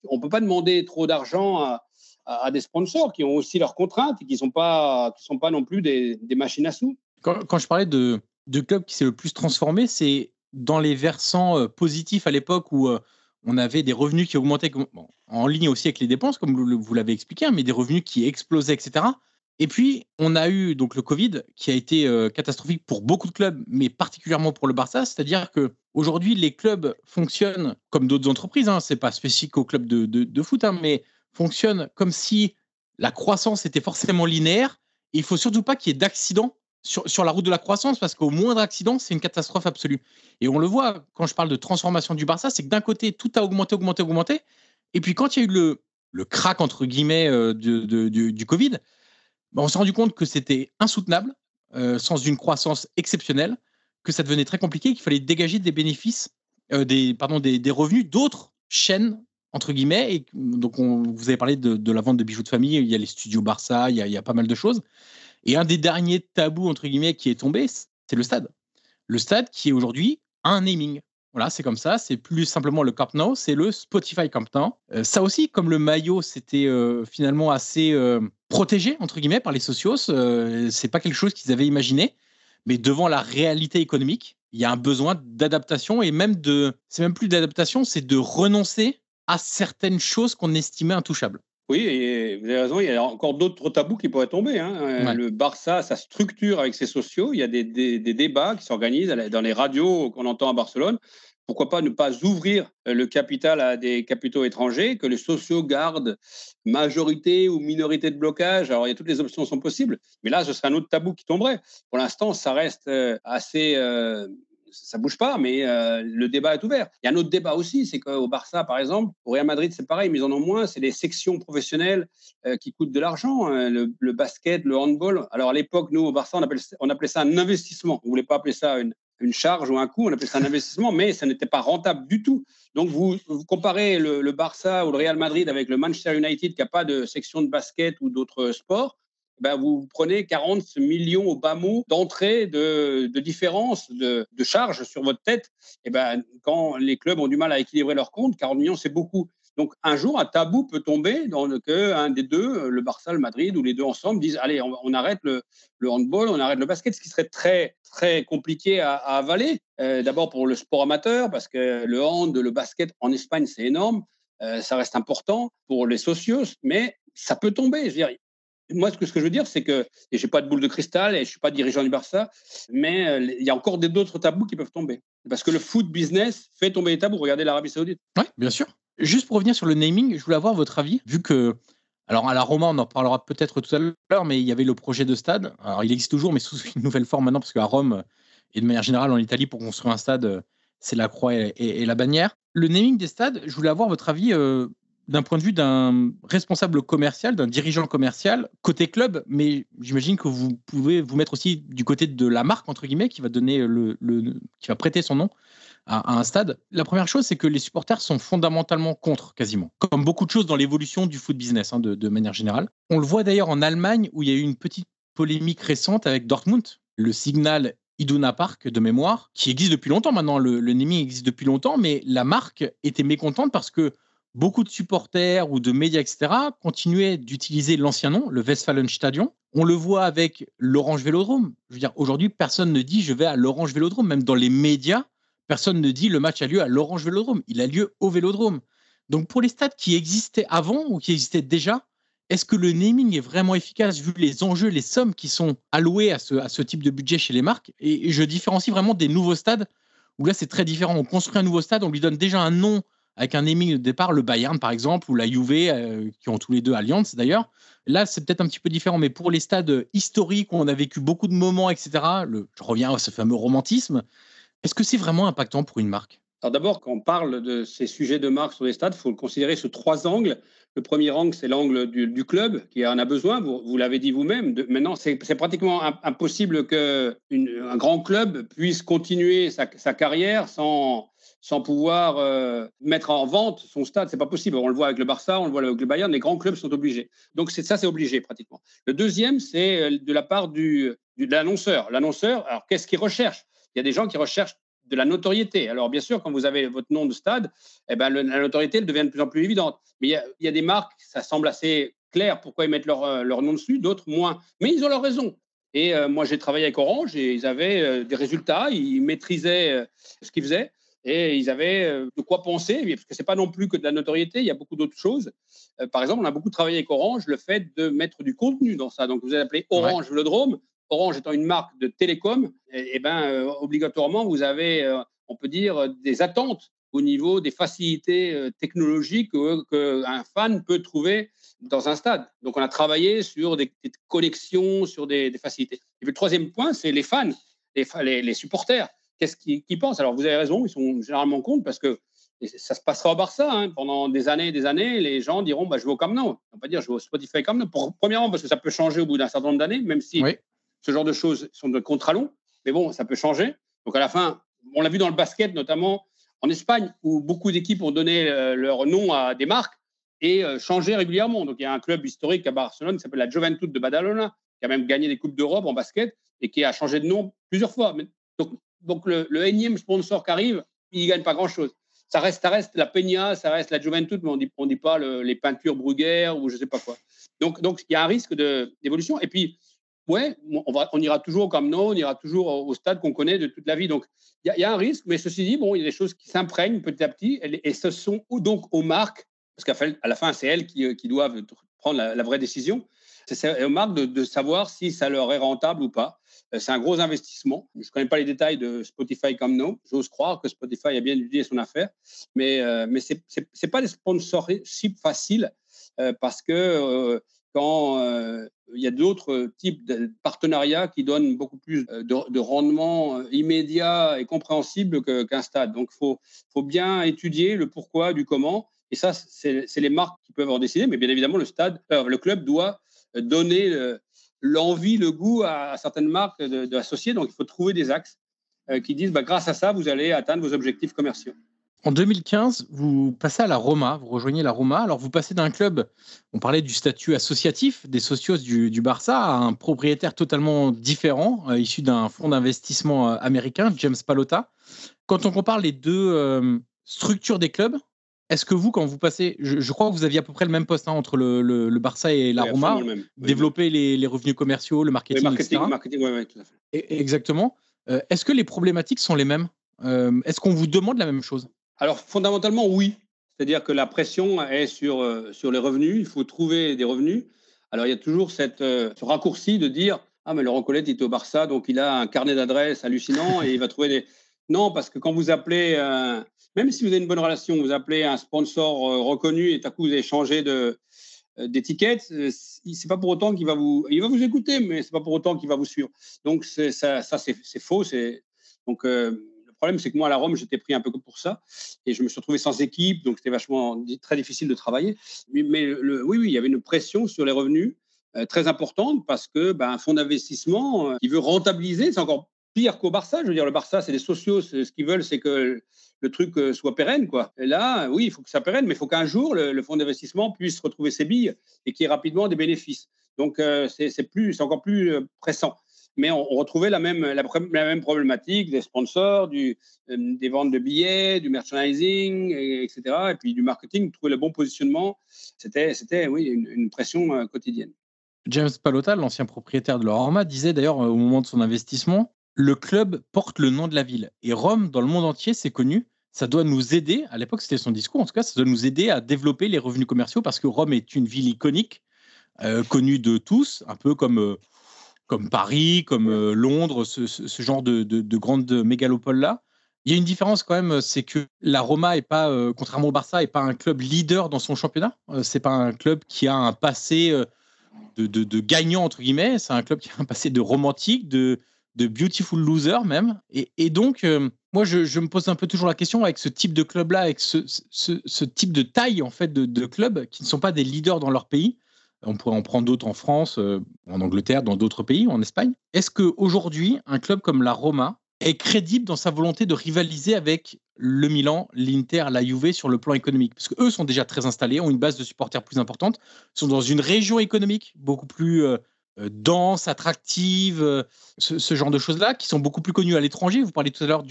on ne peut pas demander trop d'argent à, des sponsors qui ont aussi leurs contraintes et qui ne sont, pas, sont pas non plus des, machines à sous. Quand, je parlais de, club qui s'est le plus transformé, c'est dans les versants euh, positifs à l'époque où euh, on avait des revenus qui augmentaient en ligne aussi avec les dépenses, comme vous, vous l'avez expliqué, hein, mais des revenus qui explosaient, etc. Et puis, on a eu donc le Covid qui a été euh, catastrophique pour beaucoup de clubs, mais particulièrement pour le Barça. C'est-à-dire que aujourd'hui, les clubs fonctionnent comme d'autres entreprises. Hein, c'est pas spécifique aux clubs de, de, foot, hein, mais fonctionnent comme si la croissance était forcément linéaire. Et il faut surtout pas qu'il y ait d'accidents sur, sur, la route de la croissance, parce qu'au moindre accident, c'est une catastrophe absolue. Et on le voit quand je parle de transformation du Barça, c'est que d'un côté, tout a augmenté, augmenté, augmenté. Et puis quand il y a eu le, le crack, entre guillemets, euh, du, du Covid, on s'est rendu compte que c'était insoutenable, euh, sans une croissance exceptionnelle, que ça devenait très compliqué, qu'il fallait dégager des bénéfices, euh, des, pardon, des, revenus d'autres chaînes, entre guillemets. Et, donc, on, vous avez parlé de, la vente de bijoux de famille, il y a les studios Barça, il y a, pas mal de choses. Et un des derniers tabous, entre guillemets, qui est tombé, c'est le stade. Le stade qui est aujourd'hui un naming. Voilà, c'est comme ça. C'est plus simplement le Camp Nou, c'est le Spotify Camp Nou. Euh, ça aussi, comme le maillot, c'était finalement assez protégé entre guillemets par les socios. c'est pas quelque chose qu'ils avaient imaginé, mais devant la réalité économique, il y a un besoin d'adaptation et même de, c'est même plus d'adaptation, c'est de renoncer à certaines choses qu'on estimait intouchables. Oui, et vous avez raison, il y a encore d'autres tabous qui pourraient tomber. Hein. Le Barça, sa structure avec ses sociaux, il y a des, débats qui s'organisent dans les radios qu'on entend à Barcelone. Pourquoi pas ne pas ouvrir le capital à des capitaux étrangers, que les sociaux gardent majorité ou minorité de blocage Alors, il y a toutes les options sont possibles, mais là, ce serait un autre tabou qui tomberait. Pour l'instant, ça reste euh, assez euh, ça bouge pas, mais euh, le débat est ouvert. Il y a un autre débat aussi, c'est qu'au Barça, par exemple, au Real Madrid, c'est pareil, mais ils en ont moins. C'est les sections professionnelles euh, qui coûtent de l'argent, hein, le, basket, le handball. Alors à l'époque, nous, au Barça, on, appelait, on appelait ça un investissement. On ne voulait pas appeler ça une, une, charge ou un coût, on appelait ça un investissement, mais ça n'était pas rentable du tout. Donc vous, comparez le, Barça ou le Real Madrid avec le Manchester United qui n'a pas de section de basket ou d'autres sports. Ben, vous prenez 40 millions au bas mot d'entrée de, différence de, de charges sur votre tête. Et ben, quand les clubs ont du mal à équilibrer leurs comptes, 40 millions, c'est beaucoup. Donc, un jour, un tabou peut tomber dans le que un des deux, le Barça, le Madrid, ou les deux ensemble, disent allez, on, arrête le, le, handball, on arrête le basket, ce qui serait très, très compliqué à, avaler. Euh, d'abord pour le sport amateur, parce que le hand, le basket en Espagne, c'est énorme. Euh, ça reste important pour les socios, mais ça peut tomber. Je veux dire, moi, ce que, ce que je veux dire, c'est que, et je n'ai pas de boule de cristal et je ne suis pas dirigeant du Barça, mais euh, il y a encore d'autres tabous qui peuvent tomber. Parce que le foot business fait tomber les tabous. Regardez l'Arabie Saoudite. Oui, bien sûr. Juste pour revenir sur le naming, je voulais avoir votre avis, vu que Alors à la Roma, on en parlera peut-être tout à l'heure, mais il y avait le projet de stade. Alors il existe toujours, mais sous une nouvelle forme maintenant, parce qu'à Rome et de manière générale en Italie, pour construire un stade, c'est la croix et, la bannière. Le naming des stades, je voulais avoir votre avis euh, d'un point de vue d'un responsable commercial, d'un dirigeant commercial côté club, mais j'imagine que vous pouvez vous mettre aussi du côté de la marque entre guillemets qui va donner le, qui va prêter son nom à, un stade. La première chose, c'est que les supporters sont fondamentalement contre, quasiment, comme beaucoup de choses dans l'évolution du foot business hein, de, manière générale. On le voit d'ailleurs en Allemagne où il y a eu une petite polémique récente avec Dortmund. Le signal Iduna Park de mémoire, qui existe depuis longtemps maintenant. Le, le existe depuis longtemps, mais la marque était mécontente parce que beaucoup de supporters ou de médias, etc., continuaient d'utiliser l'ancien nom, le Westfalenstadion. On le voit avec l'Orange Vélodrome. Je veux dire, aujourd'hui, personne ne dit je vais à l'Orange Vélodrome. Même dans les médias, personne ne dit le match a lieu à l'Orange Vélodrome. Il a lieu au Vélodrome. Donc pour les stades qui existaient avant ou qui existaient déjà, est-ce que le naming est vraiment efficace vu les enjeux, les sommes qui sont allouées à ce, type de budget chez les marques? Et, je différencie vraiment des nouveaux stades où là c'est très différent. On construit un nouveau stade, on lui donne déjà un nom avec un naming de départ, le Bayern par exemple ou la Juve euh, qui ont tous les deux Allianz d'ailleurs. Là c'est peut-être un petit peu différent, mais pour les stades historiques où on a vécu beaucoup de moments, etc. je reviens à ce fameux romantisme. Est-ce que c'est vraiment impactant pour une marque? Alors d'abord, quand on parle de ces sujets de marque sur les stades, il faut le considérer sous trois angles. Le premier angle, c'est l'angle du, club qui en a besoin. Vous, l'avez dit vous-même. Maintenant, c'est pratiquement impossible qu'un grand club puisse continuer sa, carrière sans, sans pouvoir euh, mettre en vente son stade. C'est pas possible. On le voit avec le Barça, on le voit avec le Bayern. Les grands clubs sont obligés. Donc ça, c'est obligé pratiquement. Le deuxième, c'est euh, de la part de l'annonceur. L'annonceur, alors qu'est-ce qu'il recherche? Il y a des gens qui recherchent de la notoriété. Alors, bien sûr, quand vous avez votre nom de stade, eh ben, la notoriété elle devient de plus en plus évidente. Mais il y, a, des marques, ça semble assez clair pourquoi ils mettent leur, euh, leur nom dessus, d'autres moins. Mais ils ont leur raison. Et euh, moi, j'ai travaillé avec Orange et ils avaient euh, des résultats, ils maîtrisaient ce qu'ils faisaient et ils avaient de quoi penser, parce que ce n'est pas non plus que de la notoriété, il y a beaucoup d'autres choses. par exemple, on a beaucoup travaillé avec Orange le fait de mettre du contenu dans ça. Donc, vous avez appelé Orange Vélodrome. Orange étant une marque de télécom, et, eh ben, euh, obligatoirement, vous avez, euh, on peut dire, des attentes au niveau des facilités euh, technologiques qu'un fan peut trouver dans un stade. Donc, on a travaillé sur des, collections, sur des, facilités. Et puis, le troisième point, c'est les fans, les, les, supporters. Qu'est-ce qu'ils pensent? Alors, vous avez raison, ils sont généralement contre parce que ça se passera au Barça. Hein. Pendant des années et des années, les gens diront bah, Je vais au Camp Nou. On va pas dire Je vais au Spotify Camp Nou. premièrement, parce que ça peut changer au bout d'un certain nombre d'années, même si ce genre de choses sont de contrats longs, mais bon, ça peut changer. Donc à la fin, on l'a vu dans le basket, notamment en Espagne, où beaucoup d'équipes ont donné euh, leur nom à des marques et euh, changé régulièrement. Donc il y a un club historique à Barcelone qui s'appelle la Juventud de Badalona, qui a même gagné des Coupes d'Europe en basket et qui a changé de nom plusieurs fois. Donc, donc le, énième sponsor qui arrive, il ne gagne pas grand-chose. Ça reste, ça reste la Peña, ça reste la Juventud, mais on dit, ne dit pas les peintures Bruguère ou je ne sais pas quoi. Donc, donc il y a un risque d'évolution. Et puis, ouais, on, ira toujours comme nous, on ira toujours au, stade qu'on connaît de toute la vie. Donc, il y, a un risque, mais ceci dit, bon, il y a des choses qui s'imprègnent petit à petit, et, ce sont donc aux marques, parce qu'à la fin, c'est elles qui, qui, doivent prendre la, vraie décision. C'est aux marques de, savoir si ça leur est rentable ou pas. Euh, c'est un gros investissement. Je ne connais pas les détails de Spotify comme nous. J'ose croire que Spotify a bien étudié son affaire, mais, euh, ce n'est pas des sponsors si faciles euh, parce que quand euh, il y a d'autres types de partenariats qui donnent beaucoup plus euh, de, rendement euh, immédiat et compréhensible qu'un stade. Donc, il faut, faut, bien étudier le pourquoi, du comment. Et ça, c'est les marques qui peuvent en décider, mais bien évidemment, le stade, le club doit donner l'envie, le goût à, certaines marques d'associer. Donc, il faut trouver des axes qui disent, bah, grâce à ça, vous allez atteindre vos objectifs commerciaux. En 2015, vous passez à la Roma, vous rejoignez la Roma. Alors, vous passez d'un club, on parlait du statut associatif des socios du, Barça, à un propriétaire totalement différent, euh, issu d'un fonds d'investissement euh, américain, James Palota. Quand on compare les deux euh, structures des clubs, est-ce que vous, quand vous passez, je, crois que vous aviez à peu près le même poste hein, entre le, Barça et la Roma, développer les, revenus commerciaux, le marketing, marketing, etc. Marketing, oui, tout à fait. exactement. est-ce que les problématiques sont les mêmes? Est-ce qu'on vous demande la même chose? Alors, fondamentalement, oui. C'est-à-dire que la pression est sur, euh, sur les revenus. Il faut trouver des revenus. Alors, il y a toujours cette, euh, ce raccourci de dire Ah, mais Laurent Colette, il est au Barça, donc il a un carnet d'adresses hallucinant et il va trouver des. Non, parce que quand vous appelez, même si vous avez une bonne relation, vous appelez un sponsor euh, reconnu et à coup vous avez changé de, d'étiquette, c'est pas pour autant qu'il va vous, il va vous écouter, mais c'est pas pour autant qu'il va vous suivre. Donc ça, ça c'est faux. Donc problème, c'est que moi à la Rome, j'étais pris un peu pour ça, et je me suis retrouvé sans équipe, donc c'était vachement très difficile de travailler. Mais, oui, oui, il y avait une pression sur les revenus très importante parce que ben, un fonds d'investissement, il veut rentabiliser, c'est encore pire qu'au Barça. Je veux dire, le Barça, c'est des sociaux. Ce qu'ils veulent, c'est que le truc euh, soit pérenne. Quoi. Et là, oui, il faut que ça pérenne, mais il faut qu'un jour, le, fonds d'investissement puisse retrouver ses billes et qu'il y ait rapidement des bénéfices. Donc, euh, c'est encore plus euh, pressant. Mais on, retrouvait la même, la, même problématique des sponsors, du, des ventes de billets, du merchandising, etc. Et puis du marketing, trouver le bon positionnement. C'était, oui, une, pression quotidienne. James Palota, l'ancien propriétaire de la Roma, disait d'ailleurs au moment de son investissement le club porte le nom de la ville. Et Rome, dans le monde entier, c'est connu. Ça doit nous aider, à l'époque c'était son discours en tout cas, ça doit nous aider à développer les revenus commerciaux parce que Rome est une ville iconique, euh, connue de tous, un peu comme, euh, comme Paris, comme euh, Londres, ce, genre de, de, grandes mégalopoles-là. Il y a une différence quand même, c'est que la Roma est pas, contrairement au Barça, est pas un club leader dans son championnat. c'est pas un club qui a un passé de, de, gagnant entre guillemets. C'est un club qui a un passé de romantique, de, de Beautiful Loser même. Et, donc, euh, moi, je, me pose un peu toujours la question avec ce type de club-là, avec ce, type de taille en fait de, de clubs qui ne sont pas des leaders dans leur pays. On pourrait en prendre d'autres en France, euh, en Angleterre, dans d'autres pays, en Espagne. Est-ce qu'aujourd'hui, un club comme la Roma est crédible dans sa volonté de rivaliser avec le Milan, l'Inter, la Juve sur le plan économique? Parce qu'eux sont déjà très installés, ont une base de supporters plus importante, sont dans une région économique beaucoup plus euh, euh, dense, attractive, ce, genre de choses-là, qui sont beaucoup plus connues à l'étranger. Vous parlez tout à l'heure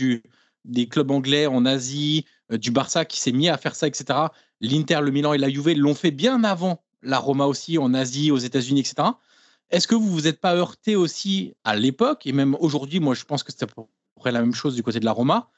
des clubs anglais en Asie, du Barça qui s'est mis à faire ça, etc. L'Inter, le Milan et la Juve l'ont fait bien avant la Roma aussi en Asie, aux États-Unis, etc. Est-ce que vous vous êtes pas heurté aussi à l'époque, et même aujourd'hui, moi je pense que c'est à peu près la même chose du côté de la Roma,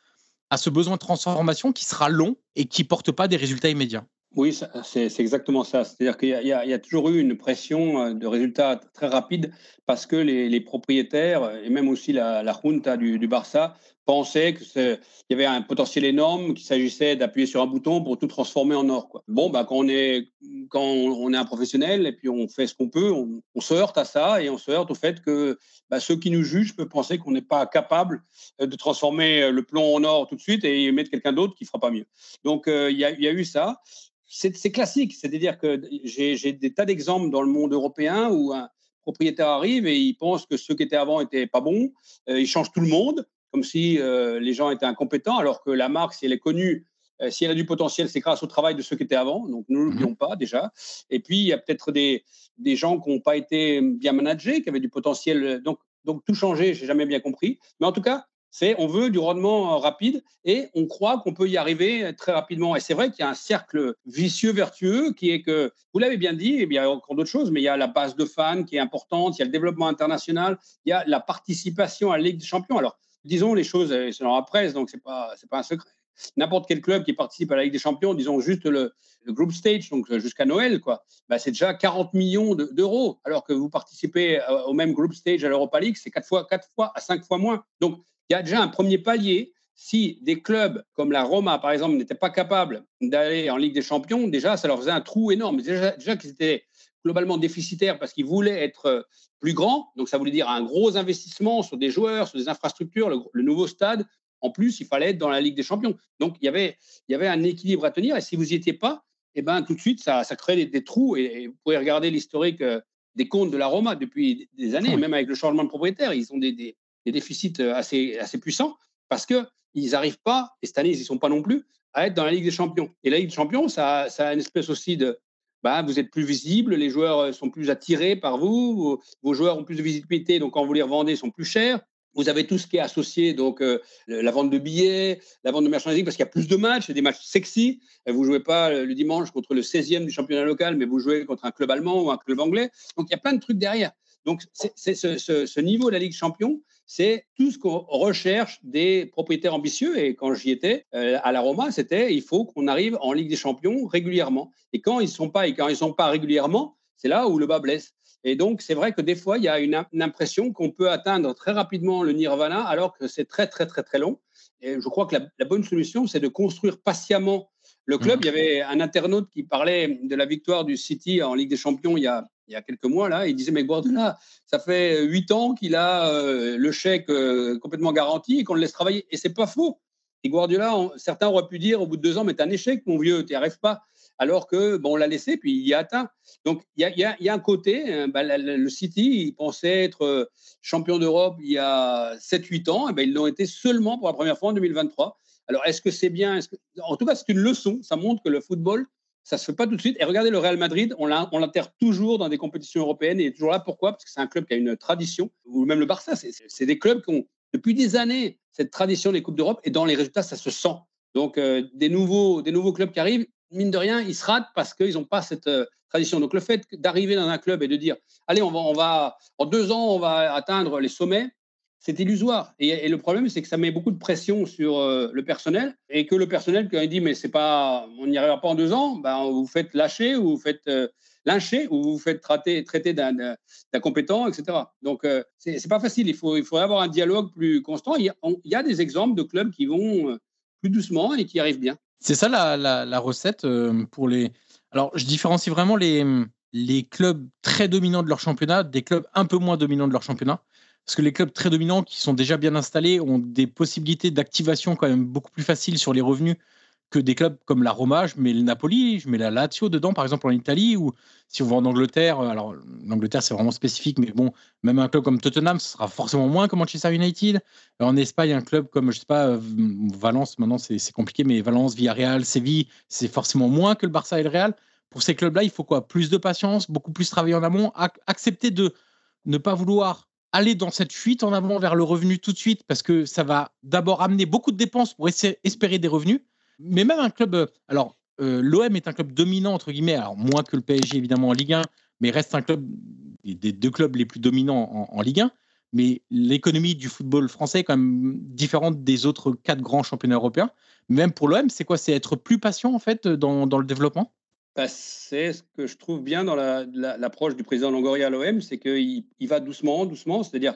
à ce besoin de transformation qui sera long et qui porte pas des résultats immédiats? Oui, c'est exactement ça. C'est-à-dire qu'il y, a toujours eu une pression euh, de résultats très rapides parce que les, propriétaires et même aussi la, la junta du, Barça pensaient qu'il y avait un potentiel énorme, qu'il s'agissait d'appuyer sur un bouton pour tout transformer en or. Bon, bah, quand, on est, un professionnel et puis on fait ce qu'on peut, on, se heurte à ça et on se heurte au fait que bah, ceux qui nous jugent peuvent penser qu'on n'est pas capable euh, de transformer le plomb en or tout de suite et mettre quelqu'un d'autre qui fera pas mieux. Donc, euh, il y, a eu ça c'est classique. C'est-à-dire que j'ai des tas d'exemples dans le monde européen où un propriétaire arrive et il pense que ceux qui étaient avant n'étaient pas bons. Euh, il change tout le monde, comme si euh, les gens étaient incompétents, alors que la marque, si elle est connue, euh, si elle a du potentiel, c'est grâce au travail de ceux qui étaient avant. Donc, ne l'oublions pas déjà. Et puis, il y a peut-être des, des gens qui n'ont pas été bien managés, qui avaient du potentiel. Donc, donc tout changer, j'ai jamais bien compris. Mais en tout cas, c'est on veut du rendement euh, rapide et on croit qu'on peut y arriver très rapidement. Et c'est vrai qu'il y a un cercle vicieux, vertueux, qui est que, vous l'avez bien dit, il y a encore d'autres choses, mais il y a la base de fans qui est importante, il y a le développement international, il y a la participation à la Ligue des Champions. Alors, disons les choses, euh, c'est dans la presse, donc ce n'est pas, pas un secret. N'importe quel club qui participe à la Ligue des Champions, disons juste le, group stage, donc euh, jusqu'à Noël, quoi, bah c'est déjà 40 millions d'euros, alors que vous participez au même group stage à l'Europa League, c'est 4 fois, 4 fois à 5 fois moins. Donc, il y a déjà un premier palier. Si des clubs comme la Roma, par exemple, n'étaient pas capables d'aller en Ligue des Champions, déjà, ça leur faisait un trou énorme. Déjà, déjà qu'ils étaient globalement déficitaires parce qu'ils voulaient être euh, plus grands. Donc, ça voulait dire un gros investissement sur des joueurs, sur des infrastructures, le, nouveau stade. En plus, il fallait être dans la Ligue des Champions. Donc, il y avait, il y avait un équilibre à tenir. Et si vous n'y étiez pas, eh ben, tout de suite, ça, ça crée des, trous. Et, vous pouvez regarder l'historique euh, des comptes de la Roma depuis des années, même avec le changement de propriétaire. Ils ont des, des déficits euh, assez, assez puissants parce qu'ils n'arrivent pas, et cette année, ils n'y sont pas non plus, à être dans la Ligue des Champions. Et la Ligue des Champions, ça, ça a une espèce aussi de. Bah, vous êtes plus visible, les joueurs euh, sont plus attirés par vous, vos, joueurs ont plus de visibilité, donc quand vous les revendez, ils sont plus chers. Vous avez tout ce qui est associé, donc euh, la vente de billets, la vente de merchandising, parce qu'il y a plus de matchs, c'est des matchs sexy. Vous ne jouez pas le dimanche contre le 16e du championnat local, mais vous jouez contre un club allemand ou un club anglais. Donc il y a plein de trucs derrière. Donc c'est ce, ce, ce, niveau de la Ligue Champion, c'est tout ce qu'on recherche des propriétaires ambitieux. Et quand j'y étais euh, à la Roma, c'était il faut qu'on arrive en Ligue des Champions régulièrement. Et quand ils ne sont pas et quand ils sont pas régulièrement, c'est là où le bas blesse. Et donc, c'est vrai que des fois, il y a une, impression qu'on peut atteindre très rapidement le nirvana, alors que c'est très, très, très, très long. Et je crois que la, bonne solution, c'est de construire patiemment Le club, mmh. il y avait un internaute qui parlait de la victoire du City en Ligue des Champions il y a, il y a quelques mois. Là, il disait Mais Guardiola, ça fait huit ans qu'il a euh, le chèque euh, complètement garanti et qu'on le laisse travailler. Et c'est pas faux. Et Guardiola, certains auraient pu dire au bout de deux ans Mais t'es un échec, mon vieux, tu n'y arrives pas. Alors que, bon, on l'a laissé, puis il y a atteint. Donc, il y a, un côté, hein, bah, le City, il pensait être euh, champion d'Europe il y a 7-8 ans. Et ben, ils l'ont été seulement pour la première fois en 2023. Alors, est-ce que c'est bien En tout cas, c'est une leçon. Ça montre que le football, ça se fait pas tout de suite. Et regardez le Real Madrid, on l'enterre toujours dans des compétitions européennes et est toujours là. Pourquoi? Parce que c'est un club qui a une tradition. Ou même le Barça, c'est des clubs qui ont depuis des années cette tradition des coupes d'Europe et dans les résultats, ça se sent. Donc, euh, des, nouveaux, des nouveaux clubs qui arrivent, mine de rien, ils se ratent parce qu'ils n'ont pas cette euh, tradition. Donc, le fait d'arriver dans un club et de dire, allez, on va, en deux ans, on va atteindre les sommets, c'est illusoire. Et, le problème, c'est que ça met beaucoup de pression sur euh, le personnel et que le personnel, quand il dit mais c'est pas, on n'y arrivera pas en deux ans, ben, vous faites lâcher ou vous faites euh, lyncher ou vous faites traiter, traiter d'incompétent, etc. Donc euh, c'est pas facile. Il faut, il faut avoir un dialogue plus constant. Il y, a, des exemples de clubs qui vont plus doucement et qui arrivent bien. C'est ça la, la, recette pour les. Alors je différencie vraiment les les clubs très dominants de leur championnat des clubs un peu moins dominants de leur championnat. Parce que les clubs très dominants qui sont déjà bien installés ont des possibilités d'activation quand même beaucoup plus faciles sur les revenus que des clubs comme la Roma, je mets le Napoli, je mets la Lazio dedans, par exemple en Italie, ou si on va en Angleterre, euh, alors l'Angleterre c'est vraiment spécifique, mais bon, même un club comme Tottenham, ce sera forcément moins que Manchester United. Euh, en Espagne, un club comme, je sais pas, euh, Valence, maintenant c'est compliqué, mais Valence, Villarreal, Séville, c'est forcément moins que le Barça et le Real. Pour ces clubs-là, il faut quoi? Plus de patience, beaucoup plus travailler en amont, accepter de ne pas vouloir aller dans cette fuite en avant vers le revenu tout de suite parce que ça va d'abord amener beaucoup de dépenses pour espérer des revenus. Mais même un club, euh, alors euh, l'OM est un club dominant entre guillemets, alors moins que le PSG évidemment en Ligue 1, mais reste un club des deux clubs les plus dominants en, Ligue 1. Mais l'économie du football français est quand même différente des autres quatre grands championnats européens. Même pour l'OM, c'est quoi? C'est être plus patient en fait dans, dans le développement? C'est ce que je trouve bien dans l'approche du président Longoria à l'OM, c'est qu'il il va doucement, doucement, c'est-à-dire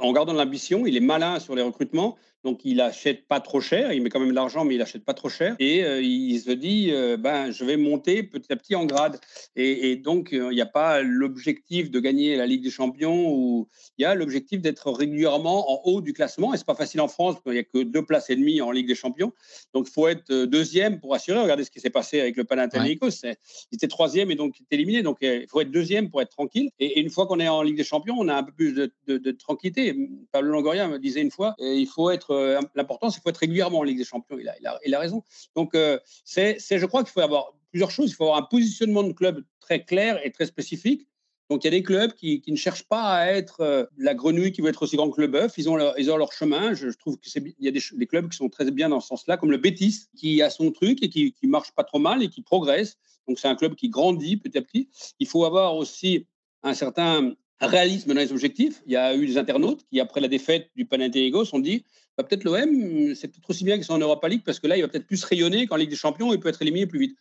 en gardant l'ambition, il est malin sur les recrutements, donc il achète pas trop cher, il met quand même de l'argent, mais il achète pas trop cher, et euh, il se dit, euh, ben je vais monter petit à petit en grade, et, donc euh, il n'y a pas l'objectif de gagner la Ligue des Champions, ou il y a l'objectif d'être régulièrement en haut du classement, et c'est pas facile en France, il n'y a que deux places et demie en Ligue des Champions, donc il faut être deuxième pour assurer. Regardez ce qui s'est passé avec le Panathinaikos, ouais il était troisième et donc il était éliminé. Donc il faut être deuxième pour être tranquille. Et, une fois qu'on est en Ligue des Champions, on a un peu plus de, tranquillité. Pablo Longoria me disait une fois, il faut être euh, l'important, c'est qu'il faut être régulièrement en Ligue des Champions. Il a, il a, raison. Donc euh, c'est, je crois qu'il faut avoir plusieurs choses. Il faut avoir un positionnement de club très clair et très spécifique. Donc il y a des clubs qui, ne cherchent pas à être euh, la grenouille qui veut être aussi grand que le bœuf. Ils ont leur, ils ont leur chemin. Je, trouve qu'il y a des, clubs qui sont très bien dans ce sens-là, comme le Betis, qui a son truc et qui, qui marche pas trop mal et qui progresse. Donc c'est un club qui grandit petit à petit. Il faut avoir aussi un certain réalisme dans les objectifs. Il y a eu des internautes qui, après la défaite du Panathinaikos, ont dit bah, peut-être l'OM, c'est peut-être aussi bien qu'ils sont en Europa League parce que là, il va peut-être plus rayonner qu'en Ligue des Champions et peut être éliminé plus vite.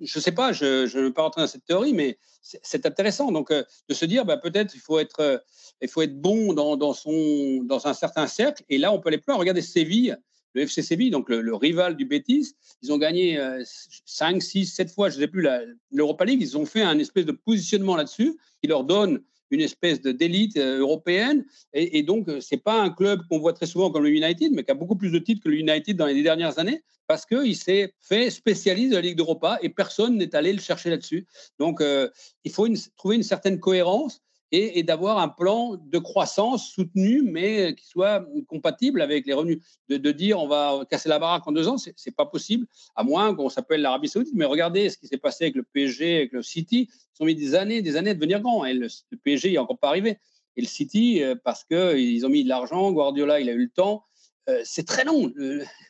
Je ne sais pas, je, ne veux pas rentrer dans cette théorie, mais c'est intéressant. Donc, euh, de se dire, bah, peut-être il faut être, euh, bon dans, un certain cercle. Et là, on peut aller plus loin. Regardez Séville, le FC Séville, donc le, rival du Betis, ils ont gagné 5, 6, 7 fois, je ne sais plus, l'Europa League. Ils ont fait un espèce de positionnement là-dessus qui leur donne une espèce d'élite euh, européenne. Et, donc, euh, ce n'est pas un club qu'on voit très souvent comme le United, mais qui a beaucoup plus de titres que le United dans les dernières années, parce qu'il s'est fait spécialiste de la Ligue d'Europa et personne n'est allé le chercher là-dessus. Donc, euh, il faut trouver une certaine cohérence et, d'avoir un plan de croissance soutenu, mais qui soit compatible avec les revenus. De, dire on va casser la baraque en deux ans, c'est pas possible, à moins qu'on s'appelle l'Arabie Saoudite. Mais regardez ce qui s'est passé avec le PSG, avec le City. Ils ont mis des années, des années à devenir grands. Et le, PSG n'est encore pas arrivé. Et le City, euh, parce qu'ils ont mis de l'argent, Guardiola, il a eu le temps. Euh, c'est très long.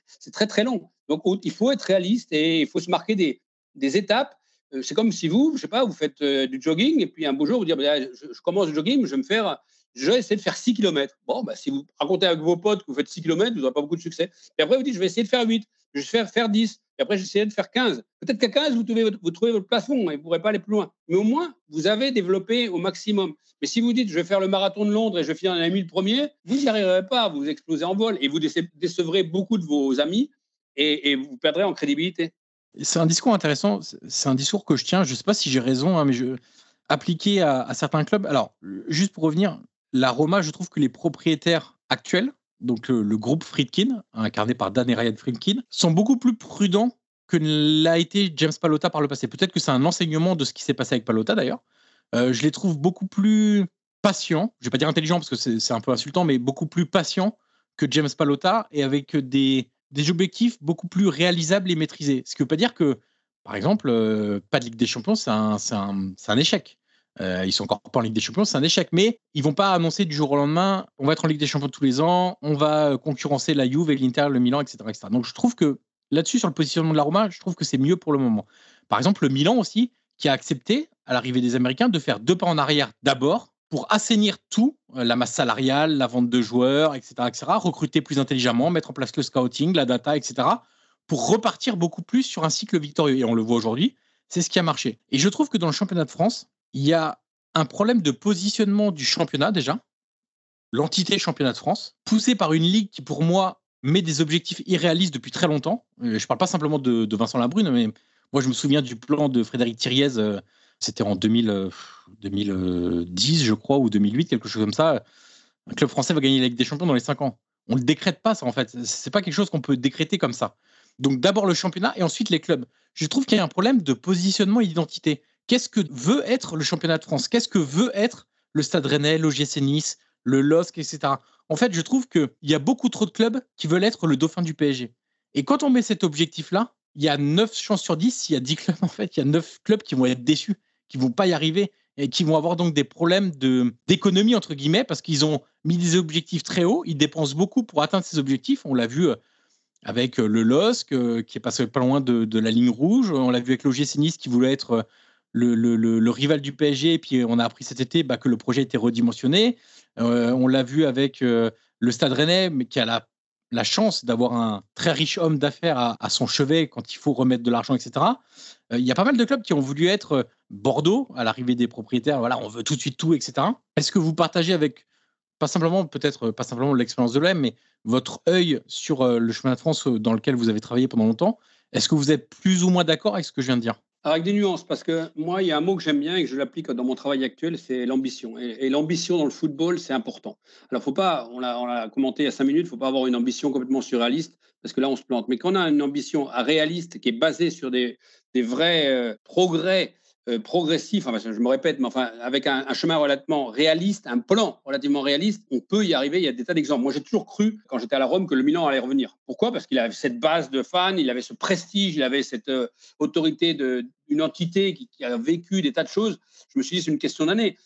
C'est très, très long. Donc, il faut être réaliste et il faut se marquer des, étapes euh, c'est comme si vous, je sais pas, vous faites euh, du jogging et puis un beau jour vous dites, bah, je, commence le jogging, je vais me faire, je vais essayer de faire 6 km. Bon, bah, si vous racontez avec vos potes que vous faites 6 km, vous n'aurez pas beaucoup de succès. Et après, vous dites, je vais essayer de faire 8, je vais faire, faire 10. Et après, j'essaie de faire 15. Peut-être qu'à 15, vous trouvez, votre plafond et vous ne pourrez pas aller plus loin. Mais au moins, vous avez développé au maximum. Mais si vous dites, je vais faire le marathon de Londres et je vais finir dans les 1000 premiers, vous n'y arriverez pas. Vous explosez en vol et vous décevrez beaucoup de vos amis et vous perdrez en crédibilité. C'est un discours intéressant. C'est un discours que je tiens. Je ne sais pas si j'ai raison, hein, mais je appliqué à, certains clubs. Alors, juste pour revenir, la Roma, je trouve que les propriétaires actuels, donc le, groupe Friedkin, incarné par Dan et Ryan Friedkin, sont beaucoup plus prudents que l'a été James Palota par le passé. Peut-être que c'est un enseignement de ce qui s'est passé avec Palota d'ailleurs. Euh, je les trouve beaucoup plus patients, je ne vais pas dire intelligents parce que c'est un peu insultant, mais beaucoup plus patients que James Palota et avec des, des objectifs beaucoup plus réalisables et maîtrisés. Ce qui ne veut pas dire que, par exemple, euh, pas de Ligue des Champions, c'est un, un, un, échec. Euh, ils sont encore pas en Ligue des Champions, c'est un échec. Mais ils vont pas annoncer du jour au lendemain, on va être en Ligue des Champions tous les ans, on va concurrencer la Juve l'Inter, le Milan, etc., etc. Donc je trouve que là-dessus, sur le positionnement de la Roma, je trouve que c'est mieux pour le moment. Par exemple, le Milan aussi, qui a accepté, à l'arrivée des Américains, de faire deux pas en arrière d'abord pour assainir tout, euh, la masse salariale, la vente de joueurs, etc., etc., recruter plus intelligemment, mettre en place le scouting, la data, etc., pour repartir beaucoup plus sur un cycle victorieux. Et on le voit aujourd'hui, c'est ce qui a marché. Et je trouve que dans le championnat de France, il y a un problème de positionnement du championnat déjà, l'entité championnat de France, poussée par une ligue qui, pour moi, met des objectifs irréalistes depuis très longtemps. Euh, je ne parle pas simplement de, Vincent Labrune, mais moi, je me souviens du plan de Frédéric Thiriez, euh, c'était en 2000, 2010, je crois, ou 2008, quelque chose comme ça. Un club français va gagner la Ligue des Champions dans les 5 ans. On ne le décrète pas, ça, en fait. Ce n'est pas quelque chose qu'on peut décréter comme ça. Donc, d'abord le championnat et ensuite les clubs. Je trouve qu'il y a un problème de positionnement et d'identité. Qu'est-ce que veut être le championnat de France? Qu'est-ce que veut être le Stade Rennais, l'OGC Nice, le LOSC, etc. En fait, je trouve qu'il y a beaucoup trop de clubs qui veulent être le dauphin du PSG. Et quand on met cet objectif-là, il y a 9 chances sur 10, il y a 10 clubs en fait, il y a 9 clubs qui vont être déçus, qui vont pas y arriver et qui vont avoir donc des problèmes de d'économie entre guillemets parce qu'ils ont mis des objectifs très hauts, ils dépensent beaucoup pour atteindre ces objectifs. On l'a vu euh, avec euh, le LOSC euh, qui est passé pas loin de, de la ligne rouge, on l'a vu avec l'OGC Nice qui voulait être le, rival du PSG. Puis, on a appris cet été bah, que le projet était redimensionné. On l'a vu avec le Stade Rennais, mais qui a la, la chance d'avoir un très riche homme d'affaires à, son chevet quand il faut remettre de l'argent, etc. Euh, il y a pas mal de clubs qui ont voulu être Bordeaux à l'arrivée des propriétaires. Voilà, on veut tout de suite tout, etc. Est-ce que vous partagez avec pas simplement peut-être pas simplement l'expérience de l'OM, mais votre œil sur le chemin de France dans lequel vous avez travaillé pendant longtemps? Est-ce que vous êtes plus ou moins d'accord avec ce que je viens de dire? Avec des nuances, parce que moi, il y a un mot que j'aime bien et que je l'applique dans mon travail actuel, c'est l'ambition. Et, l'ambition dans le football, c'est important. Alors, faut pas, on l'a commenté il y a cinq minutes, il ne faut pas avoir une ambition complètement surréaliste, parce que là, on se plante. Mais quand on a une ambition réaliste qui est basée sur des, des vrais euh, progrès euh, progressif, enfin, je me répète, mais enfin, avec un, chemin relativement réaliste, un plan relativement réaliste, on peut y arriver. Il y a des tas d'exemples. Moi, j'ai toujours cru, quand j'étais à la Rome, que le Milan allait revenir. Pourquoi? Parce qu'il avait cette base de fans, il avait ce prestige, il avait cette euh, autorité d'une entité qui, a vécu des tas de choses. Je me suis dit, c'est une question d'année.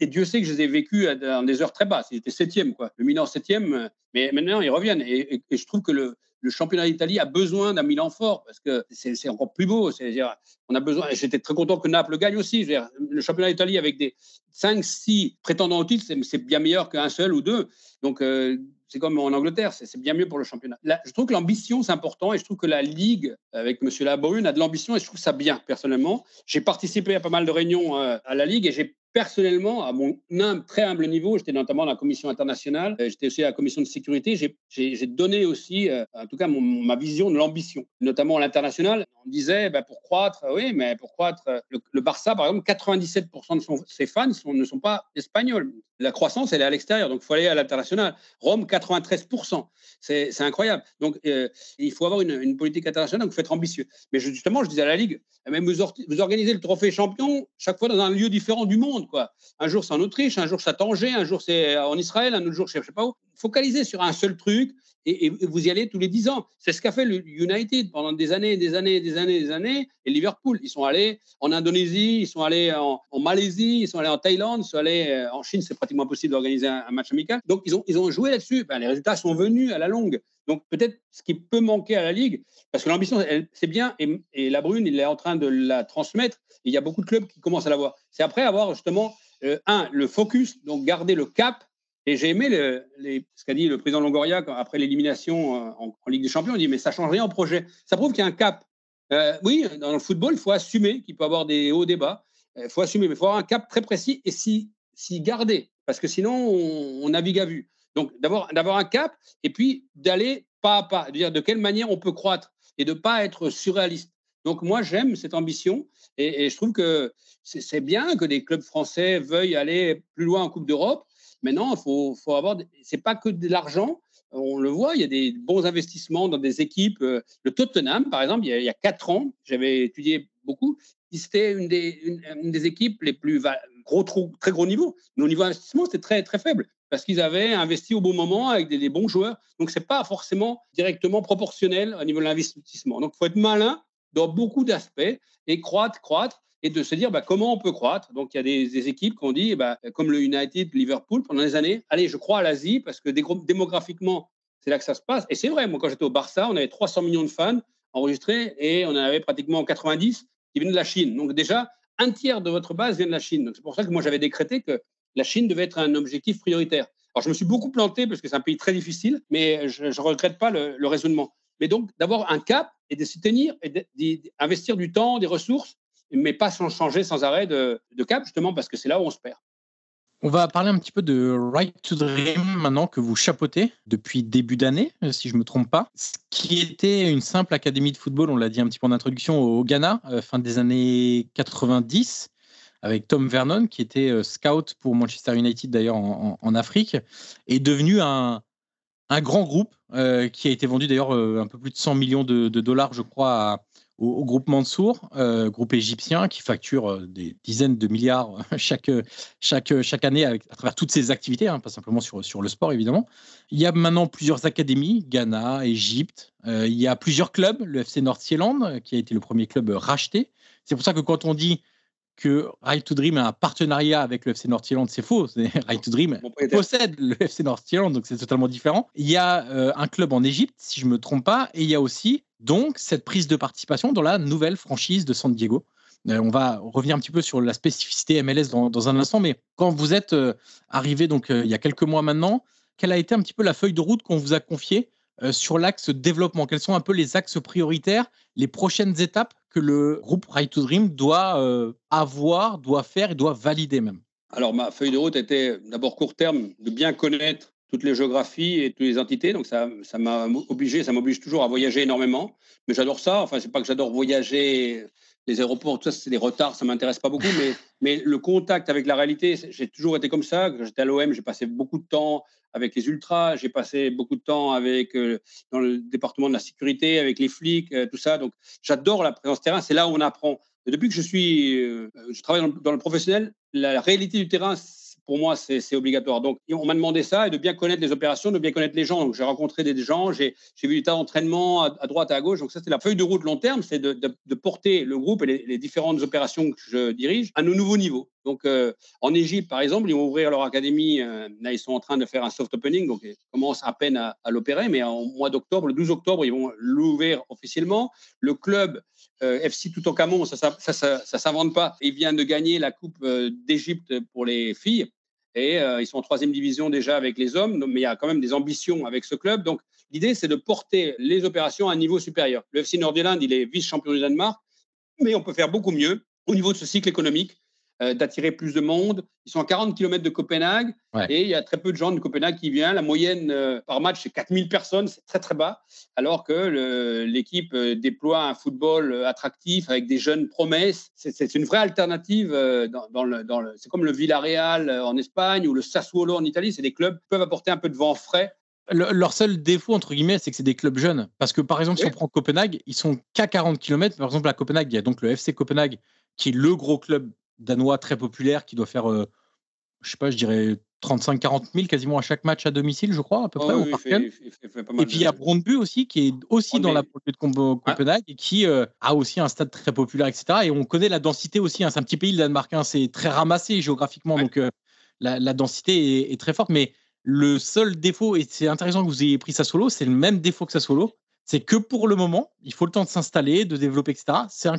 Et Dieu sait que je les ai vécus dans des heures très basses. Ils étaient septième, quoi. Le Milan septième, mais maintenant ils reviennent. et je trouve que le, le championnat d'Italie a besoin d'un Milan fort parce que c'est encore plus beau. C'est-à-dire, on a besoin. J'étais très content que Naples gagne aussi. le championnat d'Italie avec des 5, 6 prétendants au titre, c'est bien meilleur qu'un seul ou deux. Donc, euh, c'est comme en Angleterre, c'est bien mieux pour le championnat. je trouve que l'ambition, c'est important et je trouve que la Ligue, avec M. Labrune, a de l'ambition et je trouve ça bien, personnellement. J'ai participé à pas mal de réunions euh, à la Ligue et j'ai personnellement, à mon très humble niveau, j'étais notamment dans la commission internationale, euh, j'étais aussi à la commission de sécurité, j'ai donné aussi, euh, en tout cas, ma vision de l'ambition, notamment à l'international. On disait, bah, pour croître, oui, mais pour croître, le, Barça, par exemple, 97% de ses fans ne sont pas espagnols. La croissance, elle est à l'extérieur, donc il faut aller à l'international. Rome, 93%. C'est incroyable. Donc, euh, il faut avoir une, politique internationale, donc il faut être ambitieux. Mais justement, je disais à la Ligue, même vous, vous organisez le trophée champion chaque fois dans un lieu différent du monde. Quoi. Un jour, c'est en Autriche, un jour, c'est à Tanger, un jour, c'est en Israël, un autre jour, je ne sais pas où. Focalisez sur un seul truc et, vous y allez tous les dix ans. C'est ce qu'a fait le United pendant des années, des années, des années, des années. Et Liverpool, ils sont allés en Indonésie, ils sont allés en, Malaisie, ils sont allés en Thaïlande, ils sont allés euh, en Chine. C'est pratiquement impossible d'organiser un, match amical. Donc ils ont, ils ont joué là-dessus. Ben, les résultats sont venus à la longue. Donc peut-être ce qui peut manquer à la ligue, parce que l'ambition, c'est bien, et, la Brune, il est en train de la transmettre. il y a beaucoup de clubs qui commencent à l'avoir. C'est après avoir justement euh, un le focus, donc garder le cap et j'ai aimé ce qu'a dit le président Longoria après l'élimination euh, en, Ligue des Champions. Il dit Mais ça ne change rien au projet. Ça prouve qu'il y a un cap. Euh, oui, dans le football, il faut assumer qu'il peut y avoir des hauts débats. Il faut assumer, mais il faut avoir un cap très précis et s'y garder. Parce que sinon, on, navigue à vue. Donc, d'avoir un cap et puis d'aller pas à pas, de dire de quelle manière on peut croître et de ne pas être surréaliste. Donc moi, j'aime cette ambition et, je trouve que c'est bien que des clubs français veuillent aller plus loin en Coupe d'Europe. Maintenant, il faut, avoir. C'est pas que de l'argent. On le voit, il y a des bons investissements dans des équipes. Euh, le Tottenham, par exemple, il y a, quatre ans, j'avais étudié beaucoup. C'était une des, des équipes les plus gros, très gros niveau. Mais au niveau investissement, c'était très, très faible parce qu'ils avaient investi au bon moment avec des, bons joueurs. Donc, ce n'est pas forcément directement proportionnel au niveau de l'investissement. Donc, il faut être malin dans beaucoup d'aspects et croître, croître et de se dire bah, comment on peut croître. Donc, il y a des, équipes qui ont dit, bah, comme le United, Liverpool, pendant des années, allez, je crois à l'Asie parce que démographiquement, c'est là que ça se passe. Et c'est vrai, moi, quand j'étais au Barça, on avait 300 millions de fans enregistrés et on en avait pratiquement 90 qui venaient de la Chine. Donc, déjà, un tiers de votre base vient de la Chine. Donc, c'est pour ça que moi, j'avais décrété que la Chine devait être un objectif prioritaire. Alors, je me suis beaucoup planté parce que c'est un pays très difficile, mais je ne regrette pas le, raisonnement. Mais donc, d'avoir un cap et de s'y tenir et d'investir du temps, des ressources, mais pas sans changer sans arrêt de, de cap, justement, parce que c'est là où on se perd. On va parler un petit peu de Right to Dream maintenant que vous chapeautez depuis début d'année, si je ne me trompe pas, ce qui était une simple académie de football, on l'a dit un petit peu en introduction, au Ghana, euh, fin des années 90 avec Tom Vernon, qui était euh, scout pour Manchester United d'ailleurs en, Afrique, est devenu un, un grand groupe euh, qui a été vendu d'ailleurs un peu plus de 100 millions de, dollars, je crois, au, groupe Mansour, groupe égyptien qui facture des dizaines de milliards chaque, chaque, chaque année à travers toutes ses activités, hein, pas simplement sur, sur le sport évidemment. Il y a maintenant plusieurs académies, Ghana, Égypte. il y a plusieurs clubs, le FC North Zealand, qui a été le premier club racheté. C'est pour ça que quand on dit que Right to Dream a un partenariat avec le FC North-Irlande, c'est faux. Right to Dream possède le FC North-Irlande, donc c'est totalement différent. Il y a euh, un club en Égypte, si je ne me trompe pas, et il y a aussi donc cette prise de participation dans la nouvelle franchise de San Diego. Euh, on va revenir un petit peu sur la spécificité MLS dans, un instant, mais quand vous êtes euh, arrivé donc il y a quelques mois maintenant, quelle a été un petit peu la feuille de route qu'on vous a confiée sur l'axe développement? Quels sont un peu les axes prioritaires, les prochaines étapes que le groupe Right to Dream doit euh, avoir, doit faire et doit valider même Alors, ma feuille de route était d'abord court terme, de bien connaître toutes les géographies et toutes les entités. Donc, ça, m'a obligé, ça m'oblige toujours à voyager énormément. Mais j'adore ça. Enfin, c'est pas que j'adore voyager les aéroports, tout ça, c'est des retards, ça m'intéresse pas beaucoup, mais, mais le contact avec la réalité, j'ai toujours été comme ça. Quand j'étais à l'OM, j'ai passé beaucoup de temps avec les ultras, j'ai passé beaucoup de temps avec euh, dans le département de la sécurité, avec les flics, euh, tout ça. Donc, j'adore la présence terrain. C'est là où on apprend. depuis que je suis, euh, je travaille dans dans le professionnel, la réalité du terrain, pour moi, c'est obligatoire. Donc, on m'a demandé ça et de bien connaître les opérations, de bien connaître les gens. Donc, j'ai rencontré des gens, j'ai vu des tas d'entraînements à, droite et à gauche. Donc, ça, c'est la feuille de route long terme, c'est de, porter le groupe et les, différentes opérations que je dirige à nos nouveaux niveaux. Donc, euh, en Égypte, par exemple, ils vont ouvrir leur académie. Euh, là, ils sont en train de faire un soft opening, donc ils commencent à peine à, l'opérer. Mais en mois d'octobre, le 12 octobre, ils vont l'ouvrir officiellement. Le club euh, FC Toutankhamon, ça ne ça, ça s'invente pas. Il vient de gagner la Coupe d'Égypte pour les filles. Et euh, ils sont en troisième division déjà avec les hommes, mais il y a quand même des ambitions avec ce club. Donc, l'idée, c'est de porter les opérations à un niveau supérieur. Le FC Nordirland, il est vice-champion du Danemark, mais on peut faire beaucoup mieux au niveau de ce cycle économique. Euh, d'attirer plus de monde. Ils sont à 40 km de Copenhague et il y a très peu de gens de Copenhague qui viennent. La moyenne euh, par match, c'est 4000 personnes, c'est très très bas, alors que l'équipe euh, déploie un football attractif avec des jeunes promesses. C'est une vraie alternative. Dans, le, dans le, c'est comme le Villarreal en Espagne ou le Sassuolo en Italie. C'est des clubs qui peuvent apporter un peu de vent frais leur seul défaut, entre guillemets, c'est que c'est des clubs jeunes. Parce que, par exemple, si on prend Copenhague, ils sont qu'à 40 km. Par exemple, à Copenhague, il y a donc le FC Copenhague, qui est le gros club danois très populaire qui doit faire, je euh, je sais pas, je dirais 35-40 000 quasiment à chaque match à domicile, je crois, à peu près. au et puis il y a Brondby aussi, qui est aussi dans la de Copenhague et qui euh, a aussi un stade très populaire, etc. Et on connaît la densité aussi. Hein. C'est un petit pays, le Danemark, hein. c'est très ramassé géographiquement, donc euh, la, densité est, très forte. Mais le seul défaut, et c'est intéressant que vous ayez pris ça solo, c'est le même défaut que ça solo, c'est que pour le moment, il faut le temps de s'installer, de développer, etc. C'est un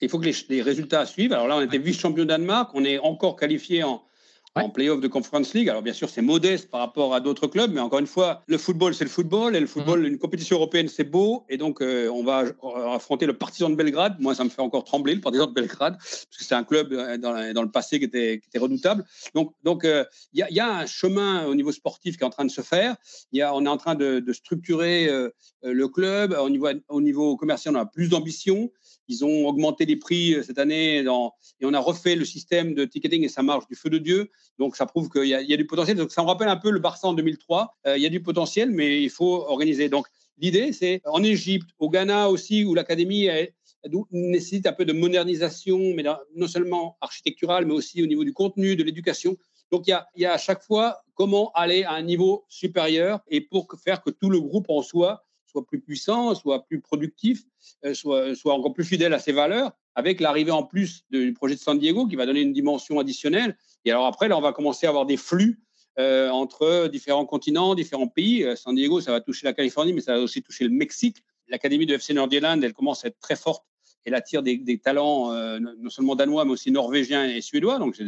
Il faut que les, les résultats suivent. Alors là, on était vice-champion Danemark. On est encore qualifié en, en playoff de Conference League. Alors bien sûr, c'est modeste par rapport à d'autres clubs, mais encore une fois, le football, c'est le football, et le football, mhm. une compétition européenne, c'est beau, et donc euh, on va affronter le partisan de Belgrade. Moi, ça me fait encore trembler, le partisan de Belgrade, parce que c'est un club euh, dans, dans, le passé qui était, qui était redoutable. Donc, donc euh, il y, y, a un chemin au niveau sportif qui est en train de se faire. Y a, on est en train de, de structurer le club. Au niveau, au niveau commercial, on a plus d'ambition. Ils ont augmenté les prix cette année et on a refait le système de ticketing et ça marche du feu de Dieu. Donc ça prouve qu'il y, a du potentiel. Donc ça me rappelle un peu le Barça en 2003. Euh, il y a du potentiel, mais il faut organiser. Donc l'idée, c'est en Égypte, au Ghana aussi, où l'académie nécessite un peu de modernisation, mais non seulement architecturale, mais aussi au niveau du contenu, de l'éducation. Donc il y, a, à chaque fois comment aller à un niveau supérieur et pour faire que tout le groupe en soi soit plus puissant, soit plus productif, euh, soit, encore plus fidèle à ses valeurs, avec l'arrivée en plus du projet de San Diego qui va donner une dimension additionnelle. Et alors après, là, on va commencer à avoir des flux euh, entre différents continents, différents pays. Euh, San Diego, ça va toucher la Californie, mais ça va aussi toucher le Mexique. L'académie de FC Nordirland, elle commence à être très forte. Elle attire des, talents non seulement danois, mais aussi norvégiens et suédois. Donc,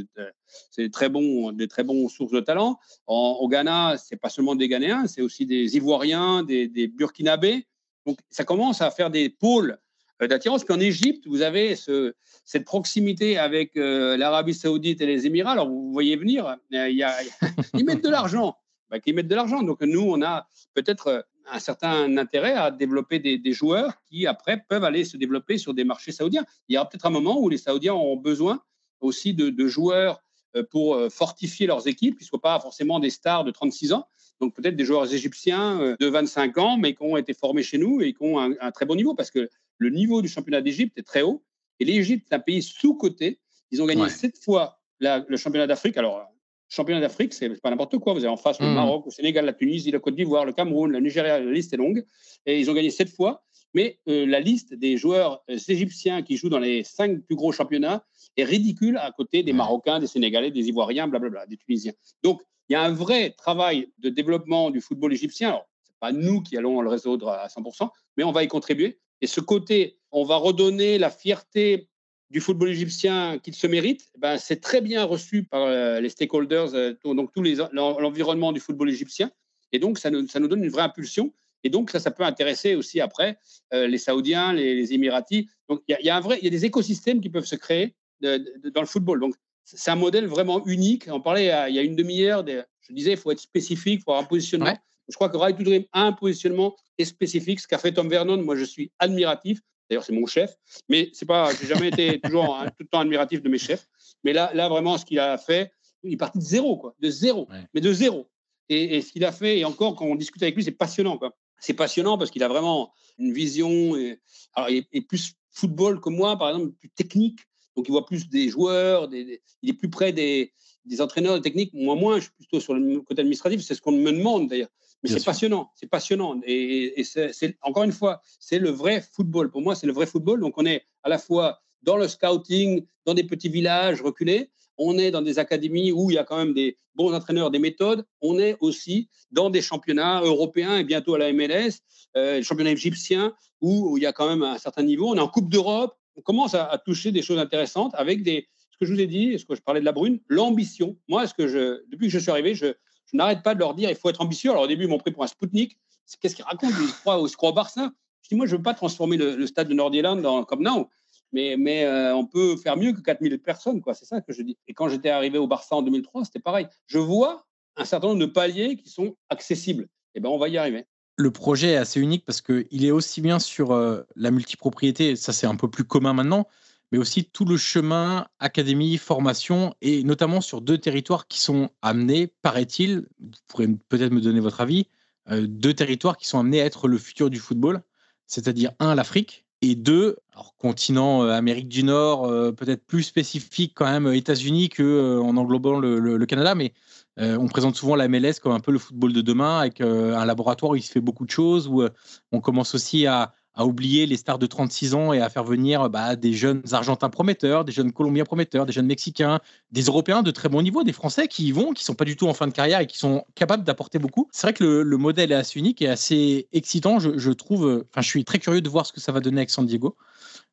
c'est très bon, des très bons sources de talents. au Ghana, c'est pas seulement des Ghanéens, c'est aussi des Ivoiriens, des, Burkinabés. Donc, ça commence à faire des pôles euh, d'attirance. Puis en Égypte, vous avez ce, cette proximité avec euh, l'Arabie Saoudite et les Émirats. Alors, vous voyez venir, euh, ils mettent de l'argent. Bah, ils mettent de l'argent. Donc, nous, on a peut-être un certain intérêt à développer des, des, joueurs qui, après, peuvent aller se développer sur des marchés saoudiens. Il y aura peut-être un moment où les Saoudiens auront besoin aussi de, de joueurs pour fortifier leurs équipes, qui ne soient pas forcément des stars de 36 ans. Donc peut-être des joueurs égyptiens de 25 ans, mais qui ont été formés chez nous et qui ont un, un très bon niveau, parce que le niveau du championnat d'Égypte est très haut. Et l'Égypte est un pays sous-coté. Ils ont gagné sept fois le championnat d'Afrique. Alors, championnat d'Afrique, c'est pas n'importe quoi. Vous avez en face le hmm. Maroc, le Sénégal, la Tunisie, la Côte d'Ivoire, le Cameroun, la Nigeria, la liste est longue. Et ils ont gagné sept fois. Mais euh, la liste des joueurs euh, égyptiens qui jouent dans les cinq plus gros championnats est ridicule à côté des Marocains, des Sénégalais, des Ivoiriens, blablabla, des Tunisiens. Donc, il y a un vrai travail de développement du football égyptien. Alors, ce n'est pas nous qui allons le résoudre à 100%, mais on va y contribuer. Et ce côté, on va redonner la fierté du football égyptien qu'il se mérite, eh ben, c'est très bien reçu par euh, les stakeholders, euh, donc les l'environnement du football égyptien. Et donc, ça nous, ça nous, donne une vraie impulsion. Et donc, ça, ça peut intéresser aussi après euh, les Saoudiens, les, les Émiratis. Donc, il y, y, a un vrai, il y a des écosystèmes qui peuvent se créer de, de, dans le football. Donc, c'est un modèle vraiment unique. On parlait il y a une demi-heure, je disais, il faut être spécifique, il faut avoir un positionnement. Je crois que to Dream a un positionnement spécifique. Ce qu'a fait Tom Vernon, moi, je suis admiratif. D'ailleurs, c'est mon chef. Mais c'est pas, j'ai jamais été toujours tout le temps admiratif de mes chefs. Mais là, là vraiment, ce qu'il a fait, il est parti de zéro, quoi, de zéro, mais de zéro. Et, ce qu'il a fait, et encore quand on discute avec lui, c'est passionnant, quoi. C'est passionnant parce qu'il a vraiment une vision. Et, alors, il est, plus football que moi, par exemple, plus technique. Donc, il voit plus des joueurs, des, il est plus près des, des entraîneurs, des techniques. Moi, moins, je suis plutôt sur le côté administratif. C'est ce qu'on me demande d'ailleurs. Mais c'est passionnant, c'est passionnant. Et, c'est, encore une fois, c'est le vrai football. Pour moi, c'est le vrai football. Donc, on est à la fois dans le scouting, dans des petits villages reculés. On est dans des académies où il y a quand même des bons entraîneurs, des méthodes. On est aussi dans des championnats européens et bientôt à la MLS, euh, les championnats égyptiens où, il y a quand même un certain niveau. On est en Coupe d'Europe. On commence à, toucher des choses intéressantes avec des, ce que je vous ai dit, ce que je parlais de la brune, l'ambition. Moi, ce que je, depuis que je suis arrivé, je, je n'arrête pas de leur dire il faut être ambitieux. Alors au début, ils m'ont pris pour un Spoutnik. Qu'est-ce qu'ils racontent? Ils croient, au, Barça. Je dis moi, je ne veux pas transformer le, stade de Nordirland comme Now. Mais, euh, on peut faire mieux que 4000 personnes. C'est ça que je dis. Et quand j'étais arrivé au Barça en 2003, c'était pareil. Je vois un certain nombre de paliers qui sont accessibles. Et eh ben, on va y arriver. Le projet est assez unique parce qu'il est aussi bien sur euh, la multipropriété, ça c'est un peu plus commun maintenant, mais aussi tout le chemin académie, formation, et notamment sur deux territoires qui sont amenés, paraît-il, vous pourrez peut-être me donner votre avis, euh, deux territoires qui sont amenés à être le futur du football, c'est-à-dire un, l'Afrique, et deux, alors continent euh, Amérique du Nord, euh, peut-être plus spécifique quand même États-Unis qu'en englobant le, le, Canada, mais on présente souvent la MLS comme un peu le football de demain, avec un laboratoire où il se fait beaucoup de choses, où on commence aussi à, à oublier les stars de 36 ans et à faire venir bah, des jeunes Argentins prometteurs, des jeunes Colombiens prometteurs, des jeunes Mexicains, des Européens de très bon niveau, des Français qui y vont, qui sont pas du tout en fin de carrière et qui sont capables d'apporter beaucoup. C'est vrai que le, modèle est assez unique et assez excitant. Je, trouve, enfin, je suis très curieux de voir ce que ça va donner avec San Diego.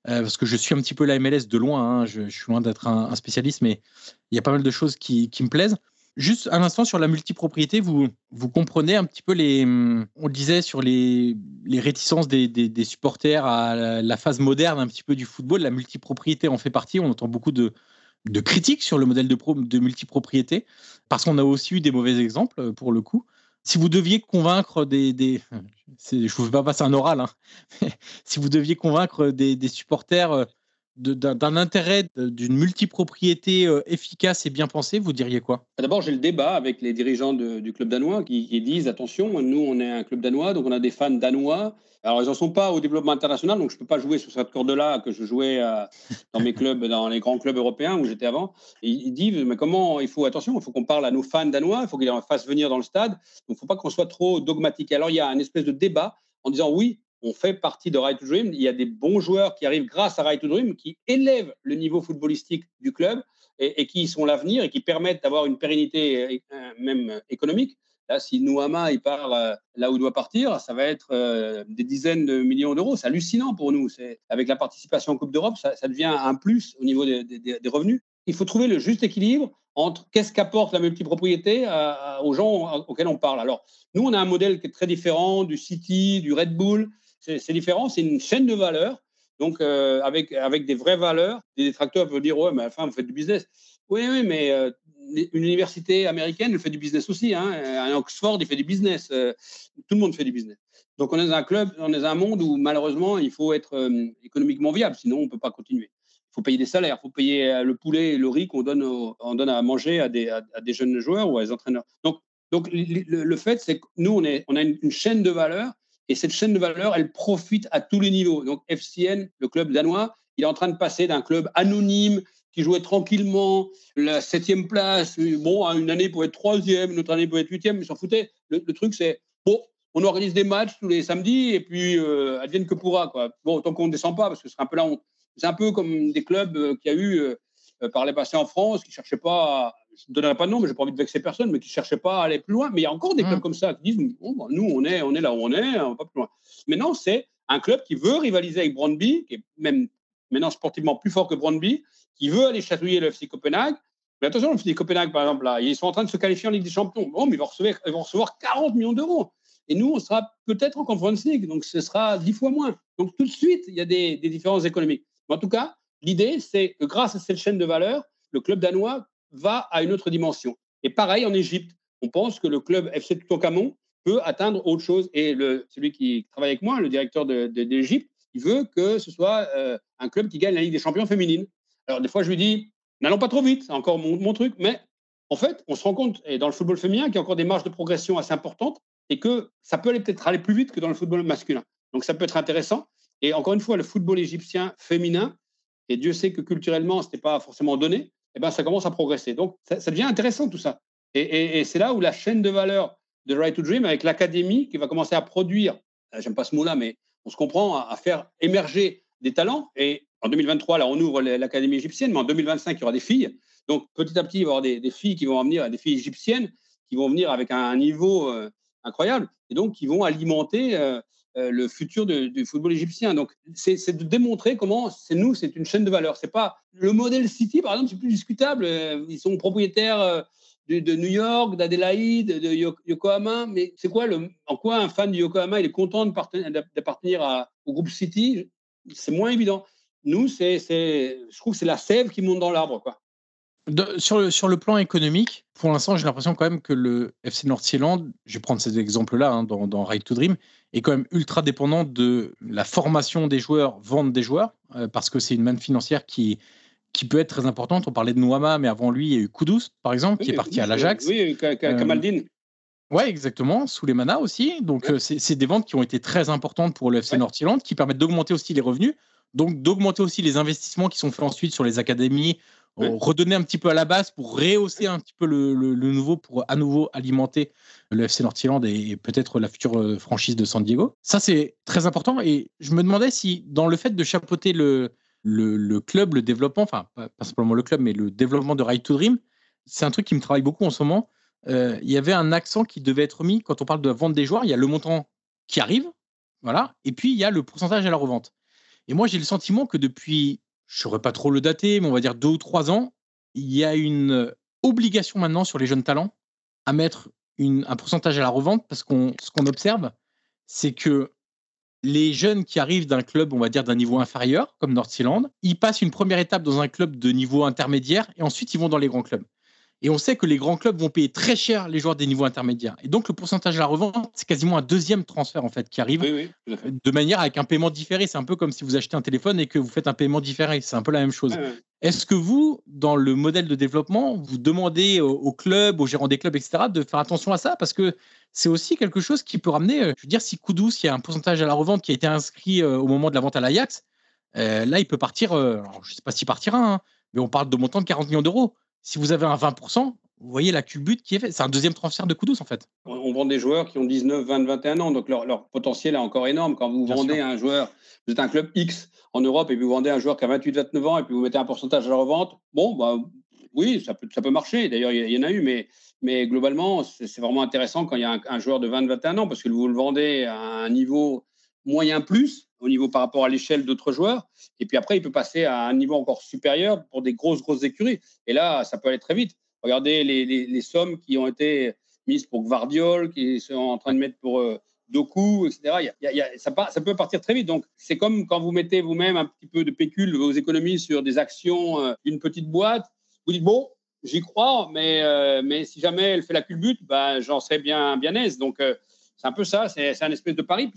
Euh, parce que je suis un petit peu la MLS de loin, hein. je, suis loin d'être un, spécialiste, mais il y a pas mal de choses qui me plaisent. Juste un instant sur la multipropriété, vous, vous comprenez un petit peu les. On disait sur les, les réticences des, des, supporters à la, phase moderne un petit peu du football. La multipropriété en fait partie. On entend beaucoup de, de critiques sur le modèle de, de multipropriété parce qu'on a aussi eu des mauvais exemples pour le coup. Si vous deviez convaincre des. des je ne vous fais pas passer un oral, hein, si vous deviez convaincre des, des supporters d'un intérêt d'une multipropriété euh, efficace et bien pensée, vous diriez quoi? Bah, D'abord, j'ai le débat avec les dirigeants du club danois qui, disent attention, nous, on est un club danois, donc on a des fans danois. Alors, ils n'en sont pas au développement international, donc je ne peux pas jouer sur cette corde-là que je jouais euh, dans mes clubs, dans les grands clubs européens où j'étais avant. Ils disent mais comment il faut attention, il faut qu'on parle à nos fans danois, il faut qu'ils les fassent venir dans le stade. Donc, il ne faut pas qu'on soit trop dogmatique. Alors, il y a un espèce de débat en disant oui, on fait partie de Right to Dream. Il y a des bons joueurs qui arrivent grâce à Right to Dream, qui élèvent le niveau footballistique du club et, qui sont l'avenir et qui permettent d'avoir une pérennité euh, même économique. Là, si Nouama il part euh, là où il doit partir, ça va être euh, des dizaines de millions d'euros. C'est hallucinant pour nous. Avec la participation en Coupe d'Europe, ça, devient un plus au niveau des, revenus. Il faut trouver le juste équilibre entre qu'est-ce qu'apporte la multipropriété aux gens auxquels on parle. Alors, nous, on a un modèle qui est très différent du City, du Red Bull c'est différent, c'est une chaîne de valeur. Donc, euh, avec, avec des vraies valeurs, des détracteurs peuvent dire Ouais, mais enfin, vous faites du business. Oui, oui, mais euh, une université américaine, elle fait du business aussi. Hein. Un Oxford, il fait du business. Euh, tout le monde fait du business. Donc, on est dans un club, on est dans un monde où malheureusement, il faut être économiquement viable, sinon on ne peut pas continuer. Il faut payer des salaires, il faut payer le poulet et le riz qu'on donne, on donne à manger à des, à, des, jeunes joueurs ou à des entraîneurs. Donc, donc le, fait, c'est que nous, on, est, on a une chaîne de valeur et cette chaîne de valeur, elle profite à tous les niveaux. Donc FCN, le club danois, il est en train de passer d'un club anonyme qui jouait tranquillement la septième place, bon, une année pour être troisième, une autre année pour être huitième, mais s'en foutait. Le, truc, c'est, bon, on organise des matchs tous les samedis et puis euh, advienne que pourra. Quoi. Bon, tant qu'on ne descend pas, parce que c'est un peu la honte. C'est un peu comme des clubs euh, qu'il y a eu euh, par les passés en France qui ne cherchaient pas à, je ne donnerai pas de nom, mais je n'ai pas envie de vexer personne, mais qui ne cherchaient pas à aller plus loin. Mais il y a encore des clubs mmh. comme ça qui disent bon, nous, on est, on est là où on est, on va pas plus loin. Maintenant, c'est un club qui veut rivaliser avec Brøndby, qui est même maintenant sportivement plus fort que Brøndby, qui veut aller chatouiller le FC Copenhague. Mais attention, le FC Copenhague, par exemple, là, ils sont en train de se qualifier en Ligue des Champions. Bon, mais ils vont recevoir, ils vont recevoir 40 millions d'euros. Et nous, on sera peut-être en Conference League, donc ce sera 10 fois moins. Donc tout de suite, il y a des, des différences économiques. Mais en tout cas, l'idée, c'est que grâce à cette chaîne de valeur, le club danois va à une autre dimension. Et pareil en Égypte, on pense que le club FC Toutankhamon peut atteindre autre chose. Et celui qui travaille avec moi, le directeur d'Égypte, il veut que ce soit euh, un club qui gagne la Ligue des champions féminine. Alors des fois, je lui dis, n'allons pas trop vite, c'est encore mon, truc, mais en fait, on se rend compte, et dans le football féminin, qu'il y a encore des marges de progression assez importantes et que ça peut aller peut-être aller plus vite que dans le football masculin. Donc ça peut être intéressant. Et encore une fois, le football égyptien féminin, et Dieu sait que culturellement, ce n'était pas forcément donné, eh ben, ça commence à progresser. Donc, ça, devient intéressant tout ça. Et, c'est là où la chaîne de valeur de Right to Dream, avec l'académie qui va commencer à produire, euh, j'aime pas ce mot-là, mais on se comprend, à, faire émerger des talents. Et en 2023, là, on ouvre l'académie égyptienne, mais en 2025, il y aura des filles. Donc, petit à petit, il va y avoir des, filles qui vont venir, des filles égyptiennes qui vont venir avec un, niveau euh, incroyable et donc qui vont alimenter euh, le futur du football égyptien. Donc, c'est de démontrer comment c'est nous, c'est une chaîne de valeur. C'est pas le modèle City, par exemple, c'est plus discutable. Euh, ils sont propriétaires euh, de, New York, d'Adélaïde, de Yokohama. Mais c'est quoi en quoi un fan de Yokohama est content d'appartenir au groupe City? C'est moins évident. Nous, c'est, je trouve, c'est la sève qui monte dans l'arbre, quoi sur, le, sur le plan économique, pour l'instant, j'ai l'impression quand même que le FC North-Zealand, je vais prendre cet exemple-là hein, dans, dans Ride to Dream, est quand même ultra dépendant de la formation des joueurs, vente des joueurs, euh, parce que c'est une manne financière qui, qui peut être très importante. On parlait de Nouama, mais avant lui, il y a eu Kudus, par exemple, qui est parti à l'Ajax. Oui, Kamaldine. Euh, oui, exactement, sous les manas aussi. Donc, euh, c'est des ventes qui ont été très importantes pour le FC North-Zealand, qui permettent d'augmenter aussi les revenus, donc d'augmenter aussi les investissements qui sont faits ensuite sur les académies redonner un petit peu à la base pour rehausser un petit peu le, nouveau, pour à nouveau alimenter le FC North et, peut-être la future euh, franchise de San Diego. Ça, c'est très important. Et je me demandais si, dans le fait de chapeauter le, le, club, le développement, enfin, pas, simplement le club, mais le développement de Ride to Dream, c'est un truc qui me travaille beaucoup en ce moment. Euh, il y avait un accent qui devait être mis quand on parle de la vente des joueurs. Il y a le montant qui arrive, voilà, et puis il y a le pourcentage à la revente. Et moi, j'ai le sentiment que depuis je ne saurais pas trop le dater, mais on va dire deux ou trois ans, il y a une obligation maintenant sur les jeunes talents à mettre un pourcentage à la revente parce qu'on ce qu'on observe, c'est que les jeunes qui arrivent d'un club, on va dire d'un niveau inférieur, comme North Zealand, ils passent une première étape dans un club de niveau intermédiaire et ensuite ils vont dans les grands clubs. Et on sait que les grands clubs vont payer très cher les joueurs des niveaux intermédiaires. Et donc, le pourcentage à la revente, c'est quasiment un deuxième transfert en fait qui arrive de manière avec un paiement différé. C'est un peu comme si vous achetez un téléphone et que vous faites un paiement différé. C'est un peu la même chose. Est-ce que vous, dans le modèle de développement, vous demandez aux clubs, aux gérants des clubs, etc., de faire attention à ça? Parce que c'est aussi quelque chose qui peut ramener, euh, je veux dire, si Koudous, il y a un pourcentage à la revente qui a été inscrit euh, au moment de la vente à l'Ajax, euh, là, il peut partir, je ne sais pas s'il partira, hein, mais on parle de montant de 40 millions d'euros si vous avez un 20%, vous voyez la culbute qui est faite. C'est un deuxième transfert de Kudus, en fait. On vend des joueurs qui ont 19, 20, 21 ans, donc leur, potentiel est encore énorme. Quand vous vendez un joueur, vous êtes un club X en Europe et puis vous vendez un joueur qui a 28, 29 ans et puis vous mettez un pourcentage à la revente, bon, bah, oui, ça peut, ça peut marcher. D'ailleurs, il y, en a eu, mais, mais globalement, c'est vraiment intéressant quand il y a un, joueur de 20, 21 ans parce que vous le vendez à un niveau moyen plus au niveau par rapport à l'échelle d'autres joueurs. Et puis après, il peut passer à un niveau encore supérieur pour des grosses, grosses écuries. Et là, ça peut aller très vite. Regardez les, les, sommes qui ont été mises pour Gvardiol, qui sont en train de mettre pour euh, Doku, etc. ça, ça, peut partir très vite. Donc, c'est comme quand vous mettez vous-même un petit peu de pécule, vos économies sur des actions euh, d'une petite boîte. Vous dites, bon, j'y crois, mais, euh, mais si jamais elle fait la culbute, ben, j'en serais bien, bien aise. Donc, c'est un peu ça, c'est un espèce de pari.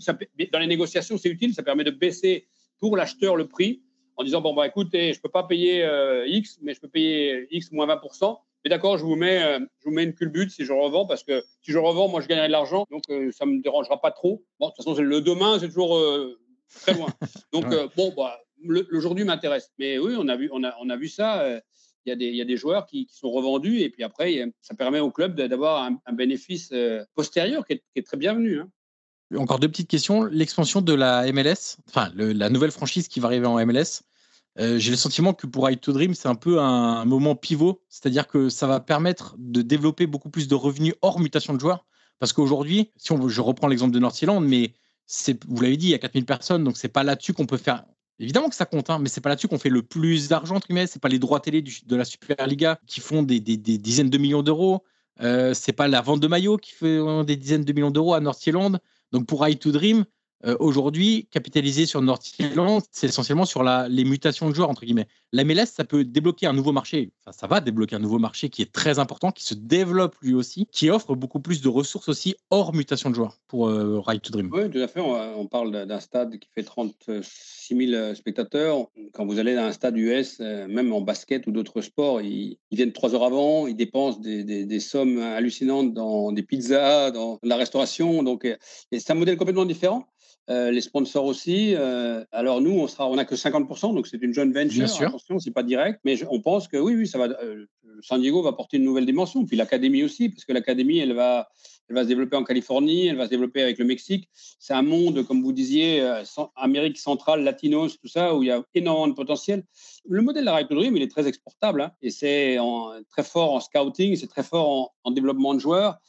dans les négociations, c'est utile, ça permet de baisser pour l'acheteur le prix en disant bon bah écoutez, je peux pas payer euh, X, mais je peux payer X moins 20%. Mais d'accord, je vous mets, euh, je vous mets une culbute si je revends parce que si je revends, moi je gagnerai de l'argent, donc ça euh, ça me dérangera pas trop. Bon, de toute façon, le demain, c'est toujours très loin. Donc bon, bah, l'aujourd'hui m'intéresse. Mais oui, on a vu, on a, on a vu ça il y a des, joueurs qui, sont revendus et puis après, ça permet au club d'avoir un, bénéfice euh, postérieur qui est, très bienvenu. Hein. Encore deux petites questions. L'expansion de la MLS, enfin la nouvelle franchise qui va arriver en MLS, euh, j'ai le sentiment que pour High to Dream, c'est un peu un, moment pivot, c'est-à-dire que ça va permettre de développer beaucoup plus de revenus hors mutation de joueurs. Parce qu'aujourd'hui, si je reprends l'exemple de North Island, mais vous l'avez dit, il y a 4000 personnes, donc c'est pas là-dessus qu'on peut faire Évidemment que ça compte, hein, mais c'est pas là-dessus qu'on fait le plus d'argent, entre guillemets. C'est pas les droits télé de la Superliga qui font des, dizaines de millions d'euros. Euh, c'est pas la vente de maillots qui fait des dizaines de millions d'euros à North Island. Donc pour High to Dream, euh, aujourd'hui, capitaliser sur North Island, c'est essentiellement sur les mutations de joueurs, entre guillemets. La MLS, ça peut débloquer un nouveau marché. Ça va débloquer un nouveau marché qui est très important, qui se développe lui aussi, qui offre beaucoup plus de ressources aussi hors mutation de joueurs pour euh, Ride to Dream. Oui, tout à fait. On, parle d'un stade qui fait 36 000 spectateurs. Quand vous allez dans un stade US, euh, même en basket ou d'autres sports, ils, viennent trois heures avant, ils dépensent des, des, sommes hallucinantes dans des pizzas, dans la restauration. Donc, c'est un modèle complètement différent. Euh, les sponsors aussi. Euh, alors nous, on sera, on n'a que 50%, donc c'est une jeune venture. Bien sûr. Attention, c'est pas direct, mais on pense que oui, oui, ça va. Euh, San Diego va porter une nouvelle dimension, puis l'académie aussi, parce que l'académie, elle va, elle va se développer en Californie, elle va se développer avec le Mexique. C'est un monde, comme vous disiez, Amérique centrale, latinos, tout ça, où il y a énormément de potentiel. Le modèle de la Right Dream, il est très exportable, hein, et c'est très fort en scouting, c'est très fort en, en développement de joueurs,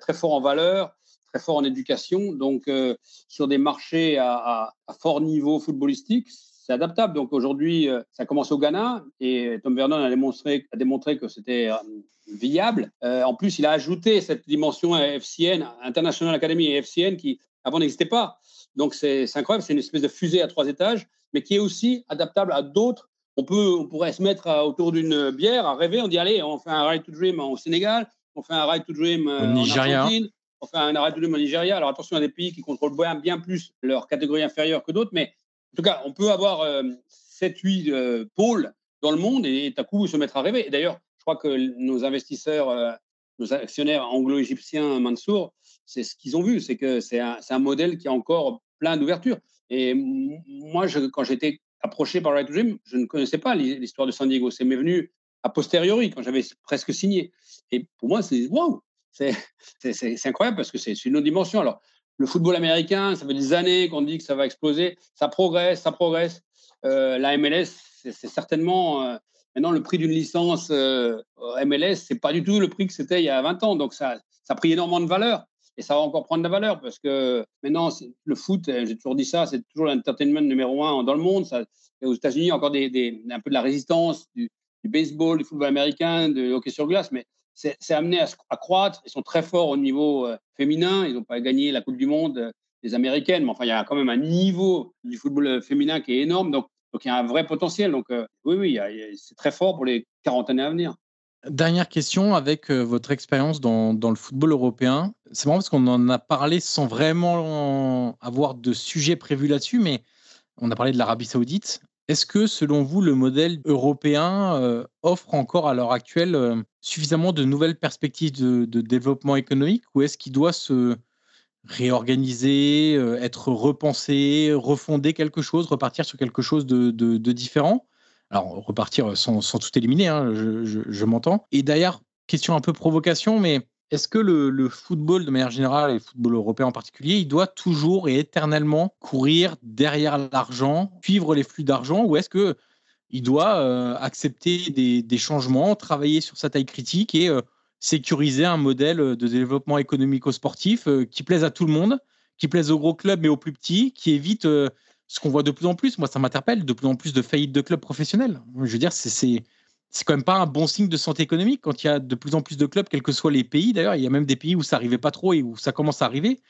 très fort en valeur très fort en éducation. Donc, euh, sur des marchés à, fort niveau footballistique, c'est adaptable. Donc, aujourd'hui, euh, ça commence au Ghana et Tom Vernon a démontré, a démontré que c'était euh, viable. en plus, il a ajouté cette dimension FCN, International Academy et FCN, qui avant n'existait pas. Donc, c'est incroyable. C'est une espèce de fusée à trois étages, mais qui est aussi adaptable à d'autres. On, peut, on pourrait se mettre autour d'une bière, à rêver. On dit, allez, on fait un Ride to Dream au Sénégal, on fait un Ride to Dream en Argentine, enfin un arrêt de au Nigeria. Alors attention à des pays qui contrôlent bien, plus leur catégorie inférieure que d'autres, mais en tout cas, on peut avoir 7-8 euh, euh, pôles dans le monde et, à coup se mettre à rêver. Et d'ailleurs, je crois que nos investisseurs, euh, nos actionnaires anglo-égyptiens, Mansour, c'est ce qu'ils ont vu, c'est que c'est un, modèle qui a encore plein d'ouverture. Et moi, quand j'étais approché par Right to Dream, je ne connaissais pas l'histoire de San Diego. C'est m'est venu a posteriori, quand j'avais presque signé. Et pour moi, c'est waouh, c'est incroyable parce que c'est une autre dimension. Alors, le football américain, ça fait des années qu'on dit que ça va exploser. Ça progresse, ça progresse. Euh, la MLS, c'est certainement euh, maintenant le prix d'une licence euh, MLS, c'est pas du tout le prix que c'était il y a 20 ans. Donc ça, ça a pris énormément de valeur et ça va encore prendre de la valeur parce que maintenant le foot, j'ai toujours dit ça, c'est toujours l'entertainment numéro un dans le monde. Et aux États-Unis, encore des, un peu de la résistance du, du baseball, du football américain, du hockey sur glace, mais c'est amené à, croître. Ils sont très forts au niveau euh, féminin. Ils n'ont pas gagné la Coupe du Monde euh, des Américaines, mais enfin, il y a quand même un niveau du football euh, féminin qui est énorme. Donc, il y a un vrai potentiel. Donc, oui, oui, c'est très fort pour les 40 années à venir. Dernière question avec votre expérience dans, dans, le football européen. C'est marrant parce qu'on en a parlé sans vraiment avoir de sujet prévu là-dessus, mais on a parlé de l'Arabie Saoudite. Est-ce que, selon vous, le modèle européen euh, offre encore à l'heure actuelle euh, suffisamment de nouvelles perspectives de, développement économique ou est-ce qu'il doit se réorganiser, euh, être repensé, refonder quelque chose, repartir sur quelque chose de, différent? Alors, repartir sans, tout éliminer, hein, je m'entends. Et d'ailleurs, question un peu provocation, mais est-ce que le, football, de manière générale, et le football européen en particulier, il doit toujours et éternellement courir derrière l'argent, suivre les flux d'argent, ou est-ce que il doit euh, accepter des, changements, travailler sur sa taille critique et euh, sécuriser un modèle de développement économico-sportif euh, qui plaise à tout le monde, qui plaise aux gros clubs mais aux plus petits, qui évite ce qu'on voit de plus en plus? Moi, ça m'interpelle, de plus en plus de faillites de clubs professionnels. Je veux dire, c'est c'est quand même pas un bon signe de santé économique quand il y a de plus en plus de clubs, quels que soient les pays. D'ailleurs, il y a même des pays où ça n'arrivait pas trop et où ça commence à arriver,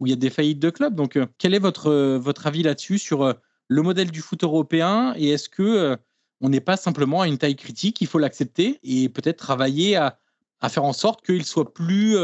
où il y a des faillites de clubs. Donc, euh, quel est votre, euh, votre avis là-dessus sur euh, le modèle du foot européen et est-ce que on n'est pas simplement à une taille critique, il faut l'accepter et peut-être travailler à, à, faire en sorte qu'il soit plus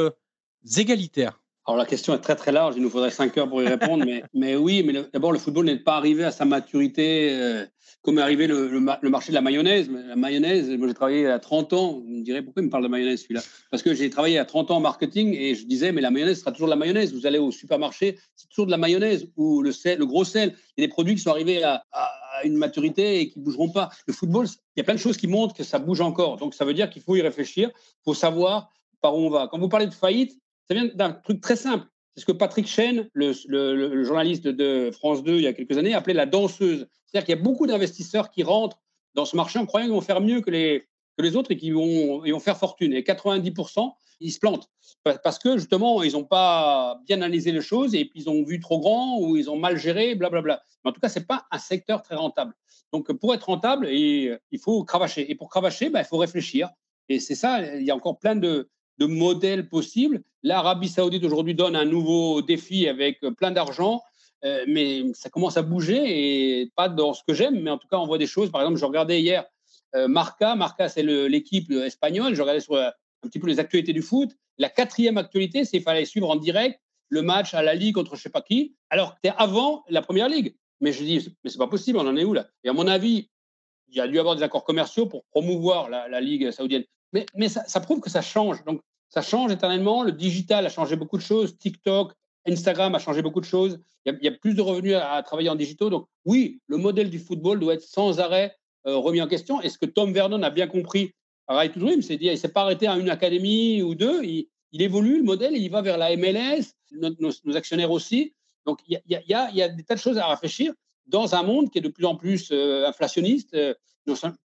égalitaire? Alors la question est très très large, il nous faudrait cinq heures pour y répondre, mais, mais oui, mais d'abord le football n'est pas arrivé à sa maturité euh, comme est arrivé le, le, marché de la mayonnaise. La mayonnaise, moi j'ai travaillé à 30 ans, vous me direz pourquoi il me parle de mayonnaise celui-là? Parce que j'ai travaillé à 30 ans en marketing et je disais mais la mayonnaise sera toujours de la mayonnaise. Vous allez au supermarché, c'est toujours de la mayonnaise ou le, sel, le gros sel. Il y a des produits qui sont arrivés à, à une maturité et qui ne bougeront pas. Le football, il y a plein de choses qui montrent que ça bouge encore. Donc ça veut dire qu'il faut y réfléchir, il faut savoir par où on va. Quand vous parlez de faillite, ça vient d'un truc très simple. C'est ce que Patrick Chen, le, journaliste de France 2 il y a quelques années, appelait la danseuse. C'est-à-dire qu'il y a beaucoup d'investisseurs qui rentrent dans ce marché en croyant qu'ils vont faire mieux que les, autres et qu'ils vont, faire fortune. Et 90%, ils se plantent. Parce que justement, ils n'ont pas bien analysé les choses et puis ils ont vu trop grand ou ils ont mal géré, blablabla. En tout cas, ce n'est pas un secteur très rentable. Donc, pour être rentable, il faut cravacher. Et pour cravacher, ben, il faut réfléchir. Et c'est ça, il y a encore plein de, de modèles possibles. L'Arabie saoudite aujourd'hui donne un nouveau défi avec plein d'argent, euh, mais ça commence à bouger et pas dans ce que j'aime, mais en tout cas on voit des choses. Par exemple, je regardais hier euh, Marca, Marca c'est l'équipe espagnole, je regardais euh, un petit peu les actualités du foot. La quatrième actualité, c'est qu'il fallait suivre en direct le match à la Ligue contre je sais pas qui, alors que c'était avant la Première Ligue. Mais je dis, mais c'est pas possible, on en est où là? Et à mon avis, il y a dû avoir des accords commerciaux pour promouvoir la Ligue saoudienne. Mais, ça, prouve que ça change. Donc, ça change éternellement. Le digital a changé beaucoup de choses. TikTok, Instagram a changé beaucoup de choses. Il y a, plus de revenus à, travailler en digitaux. Donc, oui, le modèle du football doit être sans arrêt euh, remis en question. Est-ce que Tom Vernon a bien compris Right to Dream, c'est dire, il ne s'est pas arrêté à une académie ou deux. Il, évolue, le modèle, il va vers la MLS, nos, actionnaires aussi. Donc, il y, a, des tas de choses à réfléchir dans un monde qui est de plus en plus euh, inflationniste, euh,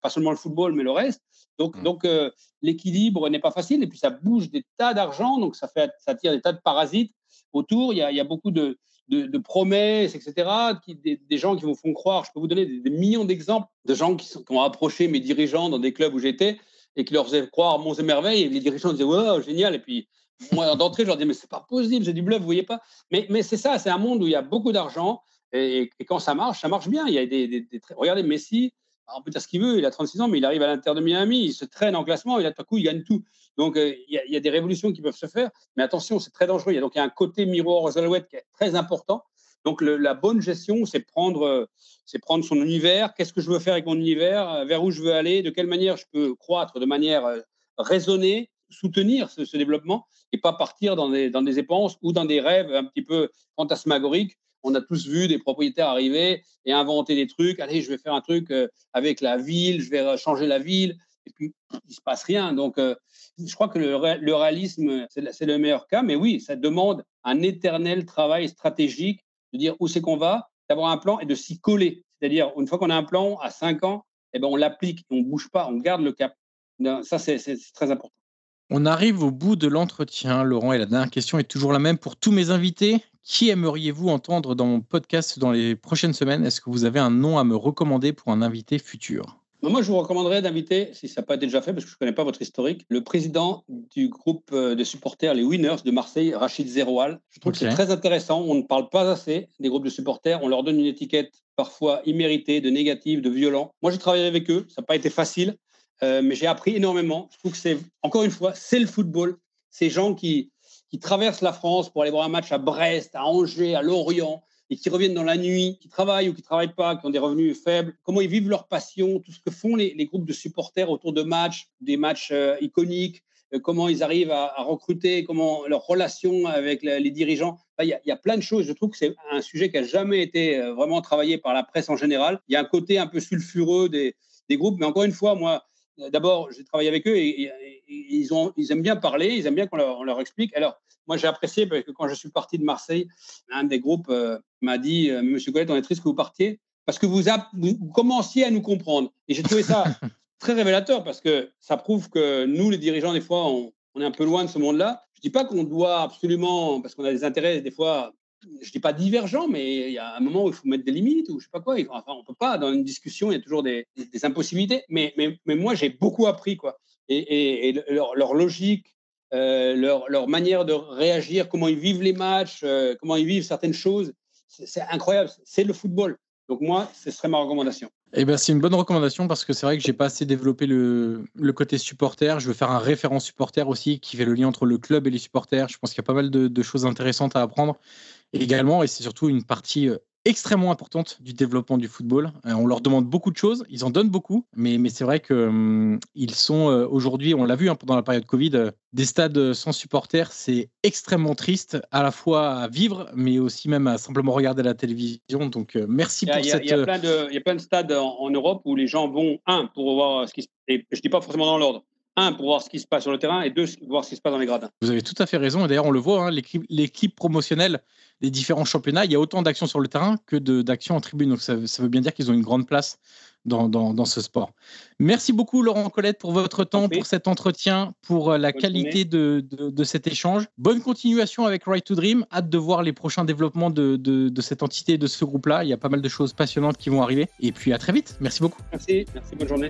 pas seulement le football, mais le reste. Donc, mmh. donc euh, l'équilibre n'est pas facile et puis ça bouge des tas d'argent, donc ça, fait, ça tire des tas de parasites autour. Il y a, il y a beaucoup de, de, promesses, etc., qui, des, gens qui vous font croire. Je peux vous donner des, millions d'exemples de gens qui, sont, qui, ont approché mes dirigeants dans des clubs où j'étais et qui leur faisaient croire monts et merveilles. Et les dirigeants disaient Wow, génial. Et puis, moi, d'entrée, je leur disais Mais c'est pas possible, c'est du bluff, vous voyez pas. Mais, mais c'est ça, c'est un monde où il y a beaucoup d'argent. Et, quand ça marche, ça marche bien. Il y a des, des, regardez Messi, on peut dire ce qu'il veut, il a 36 ans, mais il arrive à l'Inter de Miami, il se traîne en classement, et là, tout à coup, il gagne tout. Donc, euh, il, y a, des révolutions qui peuvent se faire, mais attention, c'est très dangereux. Il y a donc un côté miroir aux alouettes qui est très important. Donc, la bonne gestion, c'est prendre, c'est prendre son univers. Qu'est-ce que je veux faire avec mon univers? Vers où je veux aller? De quelle manière je peux croître de manière euh, raisonnée, soutenir ce, développement et pas partir dans des, dans des dépenses ou dans des rêves un petit peu fantasmagoriques? On a tous vu des propriétaires arriver et inventer des trucs. Allez, je vais faire un truc euh, avec la ville, je vais changer la ville. et puis il se passe rien. Donc, euh, je crois que le, réalisme, c'est le meilleur cas. Mais oui, ça demande un éternel travail stratégique de dire où c'est qu'on va, d'avoir un plan et de s'y coller. C'est-à-dire, une fois qu'on a un plan à cinq ans, eh ben, on l'applique, on ne bouge pas, on garde le cap. Ça, c'est très important. On arrive au bout de l'entretien, Laurent, et la dernière question est toujours la même pour tous mes invités. Qui aimeriez-vous entendre dans mon podcast dans les prochaines semaines? Est-ce que vous avez un nom à me recommander pour un invité futur? Moi, je vous recommanderais d'inviter, si ça n'a pas été déjà fait, parce que je ne connais pas votre historique, le président du groupe euh, de supporters, les Winners de Marseille, Rachid Zeroual. Je trouve que c'est très intéressant. On ne parle pas assez des groupes de supporters. On leur donne une étiquette parfois imméritée, de négatif, de violent. Moi, j'ai travaillé avec eux. Ça n'a pas été facile, euh, mais j'ai appris énormément. Je trouve que c'est, encore une fois, c'est le football. Ces gens qui, qui traversent la France pour aller voir un match à Brest, à Angers, à Lorient, et qui reviennent dans la nuit, qui travaillent ou qui ne travaillent pas, qui ont des revenus faibles, comment ils vivent leur passion, tout ce que font les, groupes de supporters autour de matchs, des matchs euh, iconiques, euh, comment ils arrivent à, recruter, comment leur relation avec les dirigeants. Il y, a plein de choses. Je trouve que c'est un sujet qui n'a jamais été euh, vraiment travaillé par la presse en général. Il y a un côté un peu sulfureux des groupes, mais encore une fois, moi, d'abord, j'ai travaillé avec eux et, ils, ont, ils aiment bien parler, ils aiment bien qu'on leur, leur, explique. Alors, moi, j'ai apprécié parce que quand je suis parti de Marseille, un des groupes euh, m'a dit euh, Monsieur Colette, on est triste que vous partiez parce que vous, vous, commenciez à nous comprendre. Et j'ai trouvé ça très révélateur parce que ça prouve que nous, les dirigeants, des fois, on, on est un peu loin de ce monde-là. Je ne dis pas qu'on doit absolument, parce qu'on a des intérêts, des fois, je dis pas divergents, mais il y a un moment où il faut mettre des limites ou je sais pas quoi. Enfin, on peut pas dans une discussion, il y a toujours des, impossibilités. Mais, moi, j'ai beaucoup appris quoi. Et, leur, logique, euh, leur, manière de réagir, comment ils vivent les matchs, euh, comment ils vivent certaines choses, c'est incroyable. C'est le football. Donc moi, ce serait ma recommandation. Eh ben, c'est une bonne recommandation parce que c'est vrai que j'ai pas assez développé le, côté supporter. Je veux faire un référent supporter aussi qui fait le lien entre le club et les supporters. Je pense qu'il y a pas mal de choses intéressantes à apprendre également, et c'est surtout une partie euh, extrêmement importante du développement du football. Euh, on leur demande beaucoup de choses, ils en donnent beaucoup, mais, mais c'est vrai qu'ils hum, sont euh, aujourd'hui, on l'a vu hein, pendant la période Covid, des stades sans supporters, c'est extrêmement triste à la fois à vivre, mais aussi même à simplement regarder la télévision. Donc merci pour cette... Il y, a plein de, il y a plein de stades en, Europe où les gens vont, un, pour voir ce qui se... Et je dis pas forcément dans l'ordre, un, pour voir ce qui se passe sur le terrain, et deux, pour voir ce qui se passe dans les gradins. Vous avez tout à fait raison. Et d'ailleurs, on le voit, hein, l'équipe promotionnelle des différents championnats, il y a autant d'actions sur le terrain que d'actions en tribune. Donc, ça, veut bien dire qu'ils ont une grande place dans, dans, ce sport. Merci beaucoup, Laurent Colette, pour votre temps, pour cet entretien, pour euh, la qualité de, de, cet échange. Bonne continuation avec Right to Dream. Hâte de voir les prochains développements de, de cette entité, de ce groupe-là. Il y a pas mal de choses passionnantes qui vont arriver. Et puis, à très vite. Merci beaucoup. Merci. Merci. Bonne journée.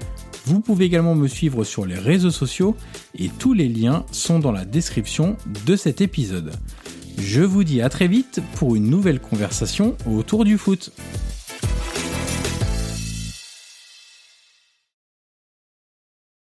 Vous pouvez également me suivre sur les réseaux sociaux et tous les liens sont dans la description de cet épisode. Je vous dis à très vite pour une nouvelle conversation autour du foot.